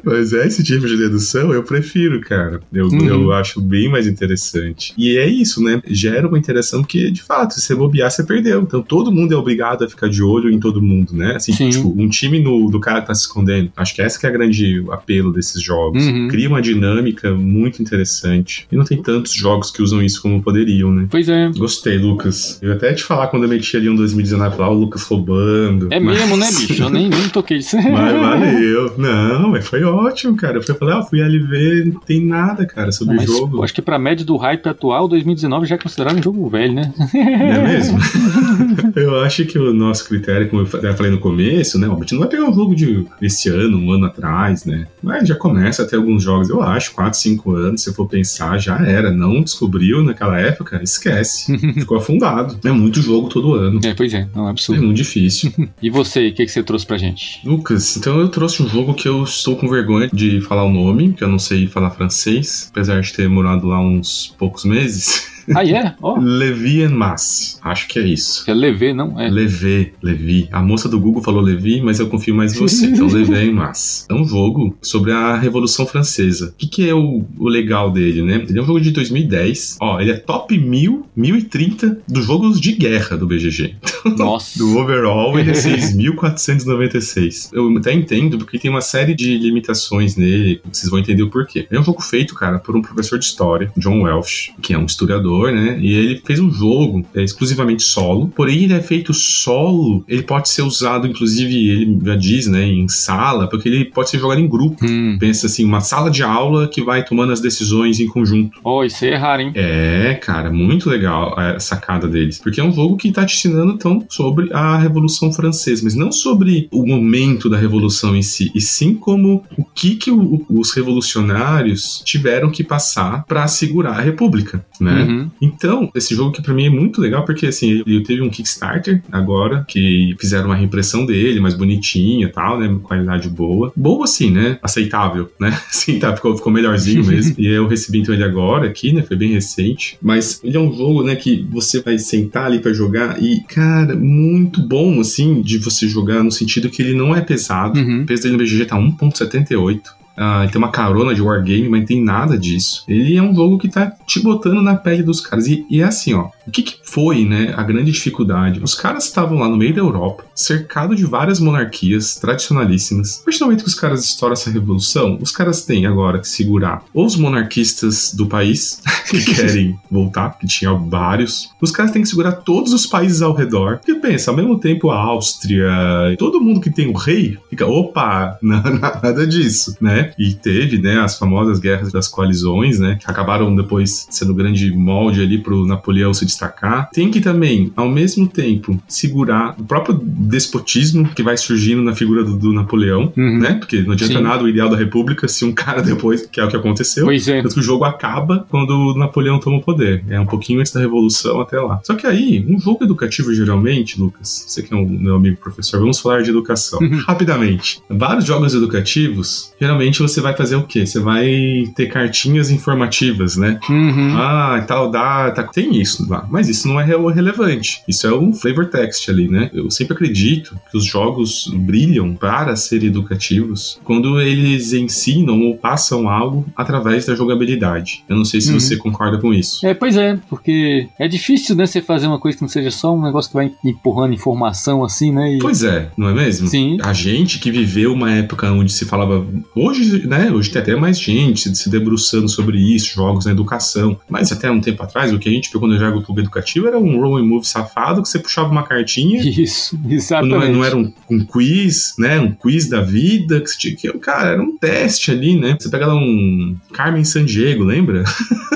mas é esse tipo de dedução eu prefiro, cara. Eu, Uhum. eu acho bem mais interessante. E é isso, né? Gera uma interação que, de fato, se você bobear, você perdeu. Então todo mundo é obrigado a ficar de olho em todo mundo, né? Assim, Sim. tipo, um time no, do cara que tá se escondendo. Acho que essa que é a grande apelo desses jogos. Uhum. Cria uma dinâmica muito interessante. E não tem tantos jogos que usam isso como poderiam, né? pois é. Gostei, Lucas. Eu até te falar quando eu meti ali um 2019 lá, o Lucas roubando. É mas- mesmo, né, bicho? Eu nem, nem toquei isso. mas valeu. Não, mas foi ótimo, cara. Eu fui falar, ah, fui ali ver, não tem nada, cara, sobre Não, o jogo. acho que pra média do hype atual, 2019 já é considerado um jogo velho, né? Não é mesmo? eu acho que o nosso critério, como eu fa- falei no começo, né? A gente não vai pegar um jogo de esse ano, um ano atrás, né? Mas já começa a ter alguns jogos, eu acho, 4, 5 anos, se eu for pensar, já era. Não descobriu naquela época, esquece. Ficou afundado. É muito jogo todo ano. É, pois é, não é É absurdo. muito difícil. E você, o que, que você trouxe pra gente? Lucas, então eu trouxe um jogo que eu estou com vergonha de falar o nome, que eu não sei falar francês, apesar de ter morado lá uns poucos meses. Ah, é? Yeah? Oh. Levi en Masse. Acho que é isso. É Levi, não? É. Levi, Levi. A moça do Google falou Levi, mas eu confio mais em você. Então, Levi en Masse. É um jogo sobre a Revolução Francesa. O que, que é o, o legal dele, né? Ele é um jogo de 2010. Ó, ele é top 1000, 1030 dos jogos de guerra do BGG. Nossa. do overall, ele é 6.496. Eu até entendo, porque tem uma série de limitações nele. Vocês vão entender o porquê. É um jogo feito, cara, por um professor de história, John Welsh, que é um historiador, né? E ele fez um jogo é, exclusivamente solo. Porém, ele é feito solo. Ele pode ser usado, inclusive, ele já diz, né, em sala, porque ele pode ser jogado em grupo. Hum. Pensa assim, uma sala de aula que vai tomando as decisões em conjunto. Oh, isso é raro, hein? É, cara, muito legal a sacada deles. Porque é um jogo que tá te ensinando, então, sobre a Revolução Francesa, mas não sobre o momento da Revolução em si, e sim como o que, que o, os revolucionários tiveram que passar para segurar a República, né? Uhum. Então, esse jogo que para mim é muito legal, porque assim, ele teve um Kickstarter agora, que fizeram uma reimpressão dele, mais bonitinha e tal, né? Qualidade boa. Boa assim, né? Aceitável, né? Sim, tá, ficou, ficou melhorzinho mesmo. e eu recebi então ele agora aqui, né? Foi bem recente. Mas ele é um jogo, né, que você vai sentar ali para jogar e, cara, muito bom, assim, de você jogar no sentido que ele não é pesado. Uhum. O peso dele no BGG tá 1.78. Ah, ele tem uma carona de wargame, mas não tem nada disso. Ele é um jogo que tá te botando na pele dos caras. E, e é assim, ó. O que, que foi, né, a grande dificuldade? Os caras estavam lá no meio da Europa, cercado de várias monarquias tradicionalíssimas. A partir do momento que os caras estouram essa revolução, os caras têm agora que segurar os monarquistas do país, que querem voltar, que tinha vários. Os caras têm que segurar todos os países ao redor. Porque pensa, ao mesmo tempo a Áustria, todo mundo que tem o rei, fica, opa, nada disso, né? E teve, né, as famosas guerras das coalizões, né, que acabaram depois sendo grande molde ali pro Napoleão se destacar. Tem que também, ao mesmo tempo, segurar o próprio despotismo que vai surgindo na figura do, do Napoleão, Uhum. né? Porque não adianta Sim. nada o ideal da república se um cara depois, que é o que aconteceu, Pois é. tanto que o jogo acaba quando o Napoleão toma o poder. É um pouquinho antes da Revolução até lá. Só que aí, um jogo educativo, geralmente, Lucas, você que é um meu amigo professor, vamos falar de educação. Rapidamente. Vários jogos educativos, geralmente você vai fazer o quê? Você vai ter cartinhas informativas, né? Uhum. Ah, tal data. Tem isso lá. Mas isso não é re- relevante. Isso é um flavor text ali, né? Eu sempre acredito que os jogos brilham para serem educativos quando eles ensinam ou passam algo através da jogabilidade. Eu não sei se Uhum. você concorda com isso. É, pois é, porque é difícil, né, você fazer uma coisa que não seja só um negócio que vai empurrando informação assim, né? E... Pois é, não é mesmo? Sim. A gente que viveu uma época onde se falava. Hoje, né? Hoje tem até mais gente se, debruçando sobre isso, jogos na educação. Mas até um tempo atrás, o que a gente pegou no jogo clube educativo era um roll and move safado que você puxava uma cartinha. Isso, Não, exatamente. não era um, um quiz, né? Um quiz da vida que você tinha que. Cara, era um teste ali, né? Você pega lá um Carmen Sandiego, lembra?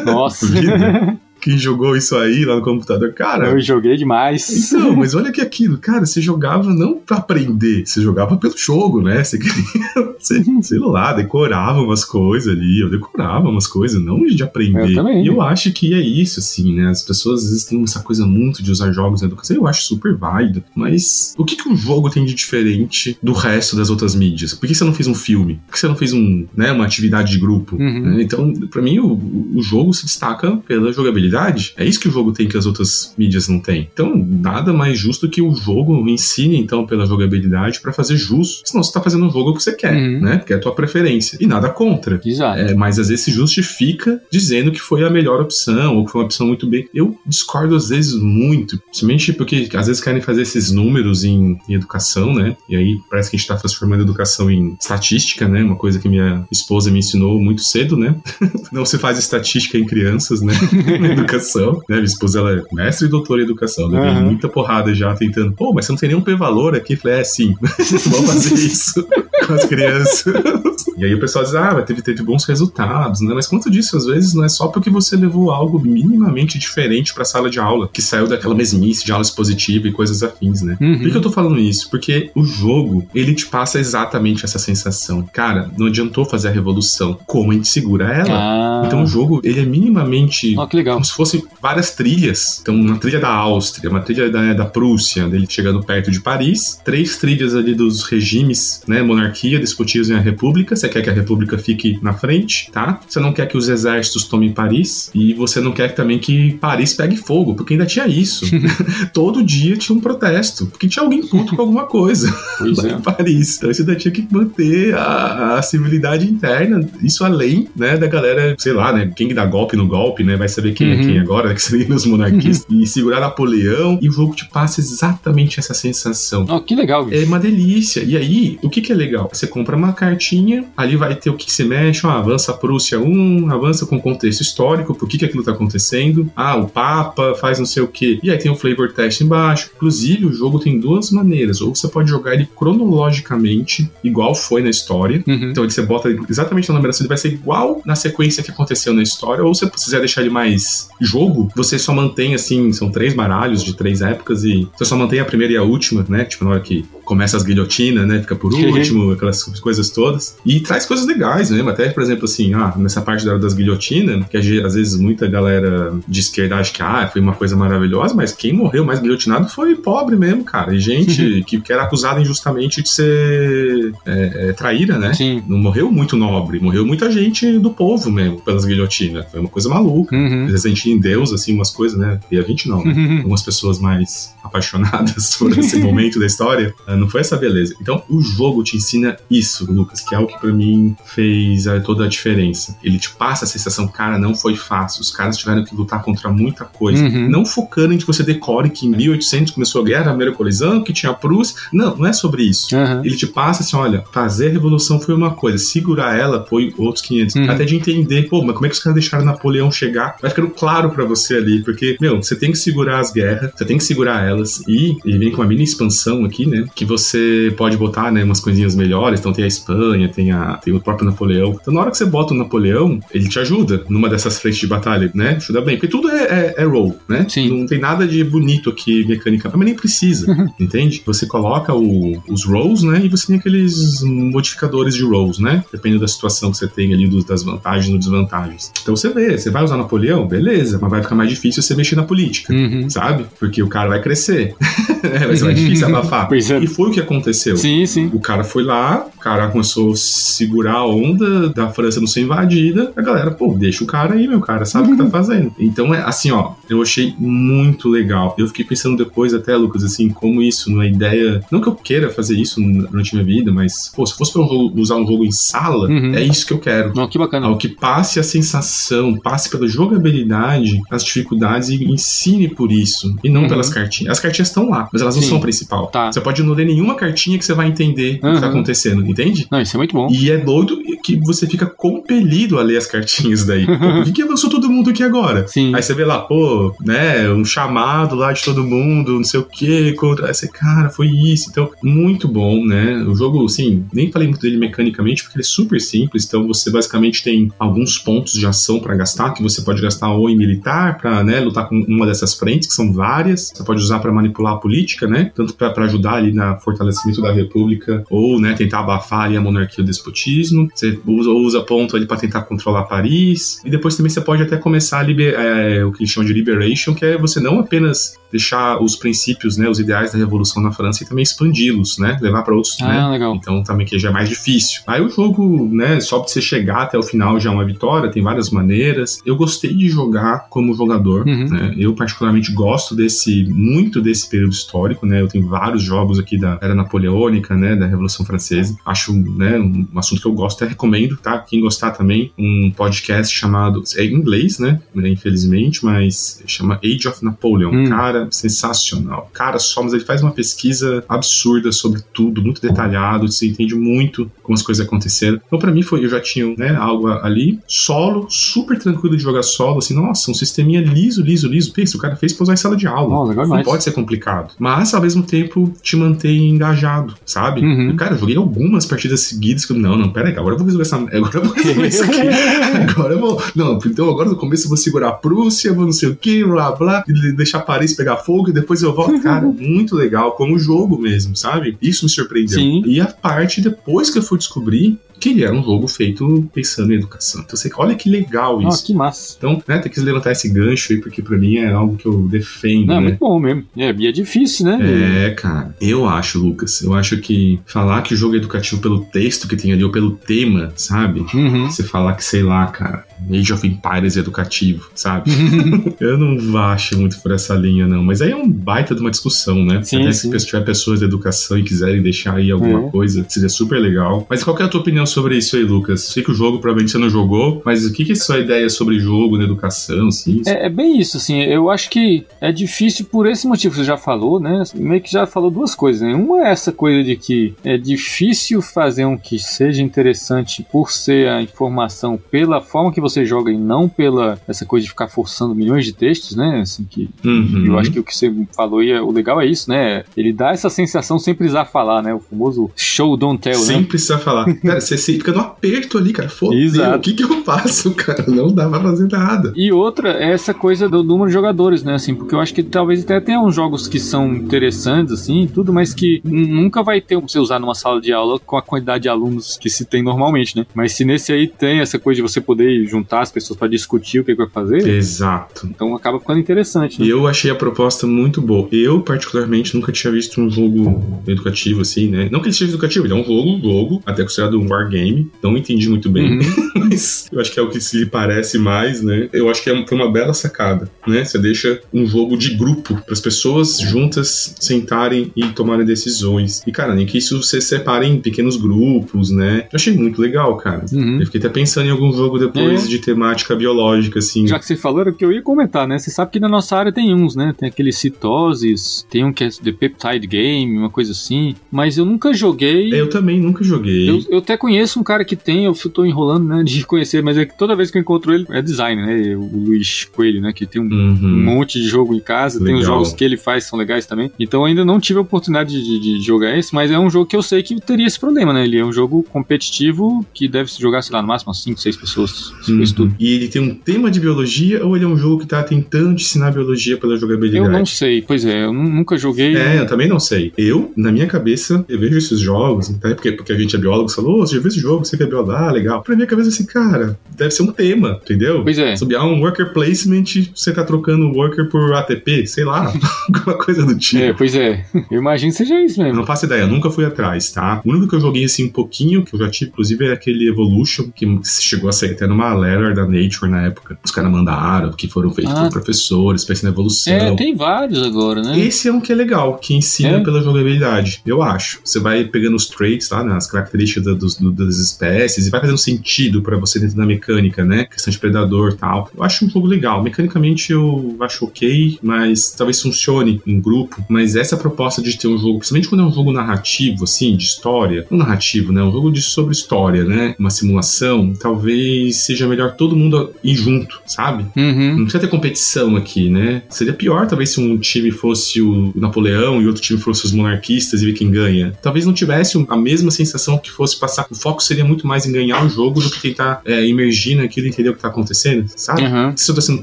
Nossa. Quem jogou isso aí lá no computador? Cara, Eu joguei demais. então, mas olha que aquilo, cara, você jogava não pra aprender, você jogava pelo jogo, né? Você queria, você, sei lá, decorava umas coisas ali, eu decorava umas coisas, não de aprender. Eu também. E eu acho que é isso, assim, né? As pessoas às vezes têm essa coisa muito de usar jogos na educação, eu acho super válido, mas o que, que um jogo tem de diferente do resto das outras mídias? Por que você não fez um filme? Por que você não fez um, né, uma atividade de grupo? Uhum. né? Então, pra mim, o, o jogo se destaca pela jogabilidade. É isso que o jogo tem que as outras mídias não têm. Então, nada mais justo que o jogo ensine, então, pela jogabilidade pra fazer jus. Senão você tá fazendo um jogo que você quer, Uhum. né? Porque é a tua preferência. E nada contra. Exato. É, mas às vezes se justifica dizendo que foi a melhor opção, ou que foi uma opção muito bem. Eu discordo às vezes muito, principalmente porque às vezes querem fazer esses números em, em educação, né? E aí parece que a gente tá transformando a educação em estatística, né? Uma coisa que minha esposa me ensinou muito cedo, né? Não se faz estatística em crianças, né? Educação, né? Minha esposa ela é mestre e doutora em educação, né? Dei Aham. muita porrada já tentando. Pô, mas você não tem nenhum P-valor aqui? Falei, é sim, vamos fazer isso com as crianças. E aí o pessoal diz, ah, teve, teve bons resultados, né? Mas quanto disso, às vezes, não é só porque você levou algo minimamente diferente pra sala de aula, que saiu daquela mesmice de aula expositiva e coisas afins, né? Uhum. Por que eu tô falando isso? Porque o jogo, ele te passa exatamente essa sensação. Cara, não adiantou fazer a revolução. Como a gente segura ela? Ah, Então o jogo, ele é minimamente legal. como se fossem várias trilhas. Então, uma trilha da Áustria, uma trilha da, da Prússia, dele chegando perto de Paris, três trilhas ali dos regimes, né, monarquia, despotismo e a república, você quer que a República fique na frente, tá? Você não quer que os exércitos tomem Paris e você não quer também que Paris pegue fogo, porque ainda tinha isso. Todo dia tinha um protesto, porque tinha alguém puto com alguma coisa Pois lá é. em Paris. Então você ainda tinha que manter a, a civilidade interna, isso além, né, da galera, sei lá, né, quem dá golpe no golpe, né, vai saber quem é Uhum. quem agora, né, que seriam os monarquistas, e segurar Napoleão, e o jogo te passa exatamente essa sensação. Ó, que legal, É uma delícia. E aí, o que que é legal? Você compra uma cartinha, ali vai ter o que, que se mexe, ó, avança a Prússia 1, avança com contexto histórico, por que que aquilo tá acontecendo. Ah, o Papa faz não sei o quê. E aí tem o flavor test embaixo. Inclusive, o jogo tem duas maneiras. Ou você pode jogar ele cronologicamente, igual foi na história. Uhum. Então você bota exatamente na numeração, ele vai ser igual na sequência que aconteceu na história, ou se você quiser deixar ele mais jogo, você só mantém assim, são três baralhos de três épocas e você só mantém a primeira e a última, né? Tipo, na hora que começa as guilhotinas, né? Fica por último, aquelas coisas todas. E traz coisas legais mesmo. Até, por exemplo, assim, ah, nessa parte da, das guilhotinas, que às vezes muita galera de esquerda acha que ah, foi uma coisa maravilhosa, mas quem morreu mais guilhotinado foi pobre mesmo, cara. E gente que, que era acusada injustamente de ser é, é, traíra, né? Sim. Não morreu muito nobre, morreu muita gente do povo mesmo, pelas guilhotinas. Foi uma coisa maluca. Uhum. a gente em Deus, assim, umas coisas, né? E a gente não, né? Uhum. Algumas pessoas mais apaixonadas por esse momento da história, não foi essa beleza. Então, o jogo te ensina isso, Lucas, que é o que pra mim fez ah, toda a diferença. Ele te passa a sensação, cara, não foi fácil. Os caras tiveram que lutar contra muita coisa. Uhum. Não focando em que você decore que em 1800 começou a guerra, a primeira colisão, que tinha a Prússia. Não, não é sobre isso. Aham. Ele te passa assim, olha, fazer a revolução foi uma coisa, segurar ela foi outros 500. Uhum. Até de entender, pô, mas como é que os caras deixaram Napoleão chegar? Vai ficando claro pra você ali, porque, meu, você tem que segurar as guerras, você tem que segurar elas, e, e vem com uma mini expansão aqui, né, que você pode botar, né, umas coisinhas melhores, então tem a Espanha, tem, a, tem o próprio Napoleão. Então na hora que você bota o Napoleão, ele te ajuda numa dessas frentes de batalha, né, ajuda bem, porque tudo é, é, é roll, né? Sim. Não tem nada de bonito aqui, mecânica, mas nem precisa, entende? Você coloca o- os rolls, né, e você tem aqueles modificadores de rolls, né, dependendo da situação que você tem ali, dos- das vantagens ou desvantagens. Então você vê, você vai usar Napoleão, beleza, mas vai ficar mais difícil você mexer na política. Uhum. Sabe? Porque o cara vai crescer. vai ser mais difícil abafar. Pois é. E foi o que aconteceu. Sim, sim. O cara foi lá, o cara começou a segurar a onda da França não ser invadida. A galera, pô, deixa o cara aí, meu cara, sabe o que tá fazendo. Então é assim, ó, eu achei muito legal. Eu fiquei pensando depois até, Lucas, assim, como isso, numa ideia. Não que eu queira fazer isso durante minha vida, mas, pô, se fosse pra eu usar um jogo em sala, Uhum. é isso que eu quero. Não, que bacana. Ao que passe a sensação, passe pela jogabilidade, as dificuldades e ensine por isso. E não Uhum. pelas cartinhas. As cartinhas estão lá, mas elas não Sim. são o principal. Tá. Você pode não ler nenhuma cartinha que você vai entender o que tá Uhum. acontecendo, entende? Não, isso é muito bom. E é doido que você fica compelido a ler as cartinhas daí. Pô, por que, que avançou todo mundo aqui agora? Sim. Aí você vê lá, pô, né, um chamado lá de todo mundo, não sei o que, contra. Aí você, cara, foi isso. Então, muito bom, né? O jogo, assim, nem falei muito dele mecanicamente, porque ele é super simples. Então, você basicamente tem alguns pontos de ação pra gastar, que você pode gastar ou em militar, pra, né, lutar com uma dessas frentes, que são várias. Você pode usar pra manipular a política, né? Tanto pra ajudar ali na fortalecimento da república, ou, né, tentar abafar ali a monarquia e o despotismo. Você usa, usa ponto ali pra tentar controlar Paris. E depois também você pode até começar liber, é, o que eles chamam de liberation, que é você não apenas deixar os princípios, né, os ideais da revolução na França e também expandi-los, né, levar para outros, né, Ah, legal. então também que já é mais difícil. Aí o jogo, né, só pra você chegar até o final já é uma vitória, tem várias maneiras. Eu gostei de jogar como jogador, Uhum. né? Eu particularmente gosto desse muito desse período histórico, né? Eu tenho vários jogos aqui da era napoleônica, né, da Revolução Francesa. Acho, né, um assunto que eu gosto, até recomendo, tá? Quem gostar também, um podcast chamado é em inglês, né, infelizmente, mas chama Age of Napoleon. Hum. Cara, sensacional. Cara, só, mas ele faz uma pesquisa absurda sobre tudo, muito detalhado, você entende muito como as coisas aconteceram. Então, pra mim, foi, eu já tinha, né, algo ali, solo, super tranquilo de jogar solo, assim, nossa, um sisteminha liso, liso, liso. Pensa, o cara fez pra usar em sala de aula. Legal Não pode ser complicado. Mas, ao mesmo tempo, te engajado, sabe? Uhum. Cara, eu joguei algumas partidas seguidas que eu, não, não, pera aí, agora eu vou resolver essa. Agora eu vou resolver isso aqui. Agora eu vou. Não, então agora no começo eu vou segurar a Prússia, vou não sei o que, blá blá, e deixar Paris pegar fogo e depois eu volto. Cara, muito legal, como jogo mesmo, sabe? Isso me surpreendeu. Sim. E a parte depois que eu fui descobrir que ele era um jogo feito pensando em educação. Então você olha que legal isso. Ah, que massa. Então, né, tem que levantar esse gancho aí, porque pra mim é algo que eu defendo, Não, é né? muito bom mesmo. É, e é difícil, né? É, cara. Eu acho, Lucas, eu acho que falar que o jogo é educativo pelo texto que tem ali ou pelo tema, sabe? Uhum. Você falar que, sei lá, cara, Age of Empires é educativo, sabe? eu não acho muito por essa linha, não. Mas aí é um baita de uma discussão, né? Sim, Até sim. se tiver pessoas da educação e quiserem deixar aí alguma É. coisa, seria super legal. Mas qual que é a tua opinião sobre isso aí, Lucas? Sei que o jogo provavelmente você não jogou, mas o que, que é a sua ideia sobre jogo na educação, assim? É, é bem isso, assim, eu acho que é difícil por esse motivo que você já falou, né? Meio que já falou duas coisas, né? Uma é essa coisa de que é difícil fazer um que seja interessante por ser a informação pela forma que você joga e não pela essa coisa de ficar forçando milhões de textos, né? Assim, que Uhum. eu acho que o que você falou aí, é- o legal é isso, né? Ele dá essa sensação sem precisar falar, né? O famoso show don't tell, Sem né? precisar falar. Cara, você se- fica no aperto ali, cara. Exato. o que que eu faço, cara? Não dá pra fazer nada. E outra é essa coisa do número de jogadores, né? Assim, porque eu acho que talvez até tenha uns jogos que são interessantes, assim, e tudo, mas que nunca vai ter pra você usar numa sala de aula com a quantidade de alunos que se tem normalmente, né? Mas se nesse aí tem essa coisa de você poder juntar as pessoas pra discutir o que, que vai fazer, Exato. então acaba ficando interessante, né? E eu achei a proposta muito boa. Eu, particularmente, nunca tinha visto um jogo educativo assim, né? Não que ele seja educativo, ele é um jogo, jogo, até considerado um wargame. Não entendi muito bem, Uhum. mas eu acho que é o que se lhe parece mais, né? Eu acho que é- foi uma bela sacada, né? Você deixa um jogo de grupo para as pessoas juntas sentarem e tomarem decisões. E, cara, nem que isso você separe em pequenos grupos, né? Eu achei muito legal, cara. Uhum. Eu fiquei até pensando em algum jogo depois É. de temática biológica, assim. Já que você falou, era o que eu ia comentar, né? Você sabe que na nossa área tem uns, né? Tem aquele citoses, tem um que é The Peptide Game, uma coisa assim. Mas eu nunca joguei. Eu também nunca joguei. Eu, eu até conheço um cara que tem, eu tô enrolando, né, de conhecer, mas é que toda vez que eu encontro ele, é design, né, o Luiz Coelho, né, que tem um, um Uhum. monte de jogo em casa, tem os Legal. jogos que ele faz, são legais também. Então eu ainda não tive a oportunidade de, de jogar esse, mas é um jogo que eu sei que teria esse problema, né, ele é um jogo competitivo que deve se jogar, sei lá, no máximo umas 5, 6 pessoas, se isso tudo. Uhum. E ele tem um tema de biologia ou ele é um jogo que tá tentando te ensinar biologia pela jogabilidade? Eu não sei, pois é, eu nu- nunca joguei. É, eu também não sei. Eu, na minha cabeça, eu vejo esses jogos, até porque, porque a gente é biólogo, falou, "Ô, você já viu esse jogo, você que é biólogo, ah, legal. Pra minha cabeça, assim, cara, deve ser um tema, entendeu? Pois é. Sobre ah, um worker placement, você tá trocando o worker por ATP, sei lá, alguma coisa do tipo. É, pois é. Eu imagino que seja isso Eu mesmo. não faço ideia, eu nunca fui atrás, tá? O único que eu joguei assim um pouquinho, que eu já tive, inclusive, é aquele Evolution, que chegou a sair até numa letter da Nature na época. Os caras mandaram, que foram feitos Ah. por professores, pra ensinar evolução. É, tem vários agora, né? Esse é um que é legal, que ensina É? pela jogabilidade, eu acho. Você vai pegando os traits lá, né, as características dos- do- das espécies, e vai fazendo sentido pra você dentro da mecânica, né? Questão de predador e tal. Eu acho um jogo legal. Mecanicamente eu acho ok, mas talvez funcione em grupo. Mas essa proposta de ter um jogo, principalmente quando é um jogo narrativo, assim, de história, não narrativo, né? Um jogo de, sobre história, né? Uma simulação, talvez seja melhor todo mundo ir junto, sabe? Uhum. Não precisa ter competição aqui, né? Seria pior, talvez, se um time fosse o Napoleão e outro time fosse os monarquistas e ver quem ganha. Talvez não tivesse a mesma sensação que fosse passar. Foco seria muito mais em ganhar o jogo do que tentar é, imergir naquilo e entender o que tá acontecendo, sabe? Uhum. Se eu tô sendo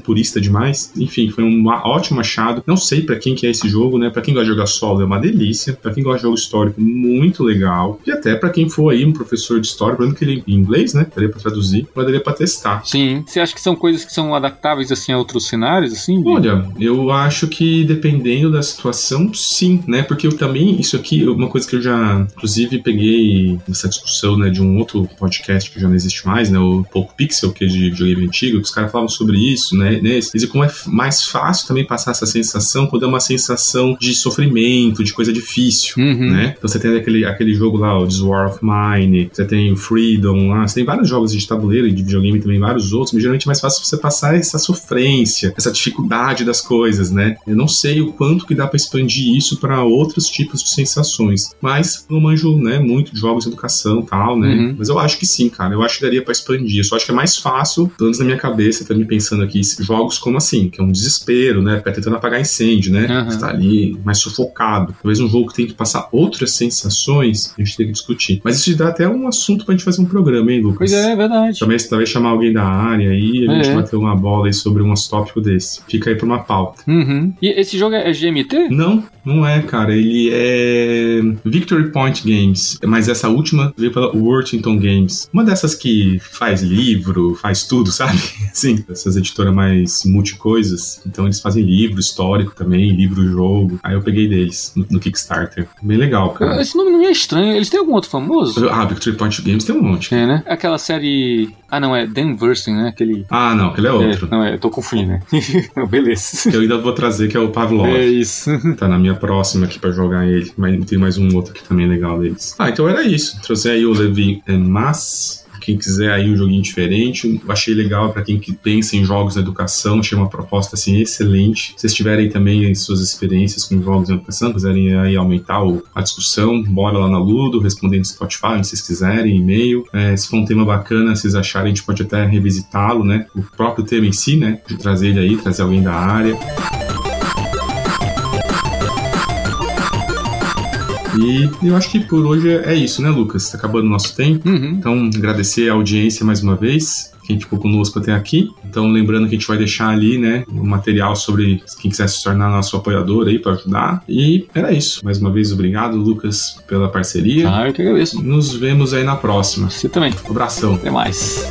purista demais, enfim, foi um ótimo achado. Não sei pra quem que é esse jogo, né? Pra quem gosta de jogar solo é uma delícia. Pra quem gosta de jogo histórico, muito legal. E até pra quem for aí um professor de história, por exemplo, que ele em inglês, né? Daria pra traduzir, mas daria pra testar. Sim. Você acha que são coisas que são adaptáveis assim a outros cenários, assim? Olha, eu acho que dependendo da situação, sim, né? Porque eu também, isso aqui, uma coisa que eu já, inclusive, peguei nessa discussão, né, de um outro podcast que já não existe mais, né? O Poco Pixel, que é de videogame antigo, que os caras falavam sobre isso, né? Nesse. Dizer como é mais fácil também passar essa sensação quando é uma sensação de sofrimento, de coisa difícil. Uhum. Né? Então você tem aquele, aquele jogo lá, o This War of Mine, você tem o Freedom lá, você tem vários jogos de tabuleiro e de videogame também, vários outros, mas geralmente é mais fácil você passar essa sofrência, essa dificuldade das coisas, né? Eu não sei o quanto que dá pra expandir isso pra outros tipos de sensações, mas eu não manjo, né, muito de jogos de educação e tal, né? Uhum. Mas eu acho que sim, cara, eu acho que daria pra expandir, eu só acho que é mais fácil, pelo menos na minha cabeça, também pensando aqui, jogos como assim, que é um desespero, né? Ficar tentando apagar incêndio, né? Uhum. Você tá ali mais sufocado. Talvez um jogo que tem que passar outras sensações, a gente tem que discutir. Mas isso dá até um assunto pra gente fazer um programa, hein, Lucas? Pois é, é verdade. Talvez, talvez chamar alguém da área aí a gente É. bater uma bola aí sobre um tópico desse. Fica aí pra uma pauta. Uhum. E esse jogo é GMT? Não, Não é, cara. Ele é Victory Point Games. Mas essa última veio pela Worthington Games. Uma dessas que faz livro, faz tudo, sabe? Sim, essas editoras mais multicoisas. Então eles fazem livro histórico também, livro-jogo. Aí eu peguei deles no, no, Kickstarter. Bem legal, cara. Esse nome não é estranho. Eles têm algum outro famoso? Ah, Victory Point Games tem um monte. É, né? Aquela série. Ah, não, é Dan Versen, né? Aquele. Ah, não, aquele é outro. É, não, é, eu tô confundindo, né? Beleza. Eu ainda vou trazer que é o Pavlov. É isso. Tá na minha próxima aqui pra jogar ele. Mas tem mais um outro aqui também legal deles. Ah, então era isso. Trouxe aí o Levi Mas quem quiser aí um joguinho diferente, achei legal para quem que pensa em jogos na educação, achei uma proposta assim excelente. Se vocês tiverem também suas experiências com jogos na educação, quiserem aí aumentar o, a discussão, bora lá na Ludo, respondendo Spotify, se vocês quiserem, e-mail. É, se for um tema bacana, vocês acharem, a gente pode até revisitá-lo, né? O próprio tema em si, né? De trazer ele aí, trazer alguém da área. E eu acho que por hoje é isso, né, Lucas? Está acabando o nosso tempo. Uhum. Então, agradecer a audiência mais uma vez quem ficou conosco até aqui. Então, lembrando que a gente vai deixar ali, né, o um material sobre quem quiser se tornar nosso apoiador aí para ajudar. E era isso. Mais uma vez, obrigado, Lucas, pela parceria. Ah, eu que agradeço. Nos vemos aí na próxima. Você também. Um abração. Até mais.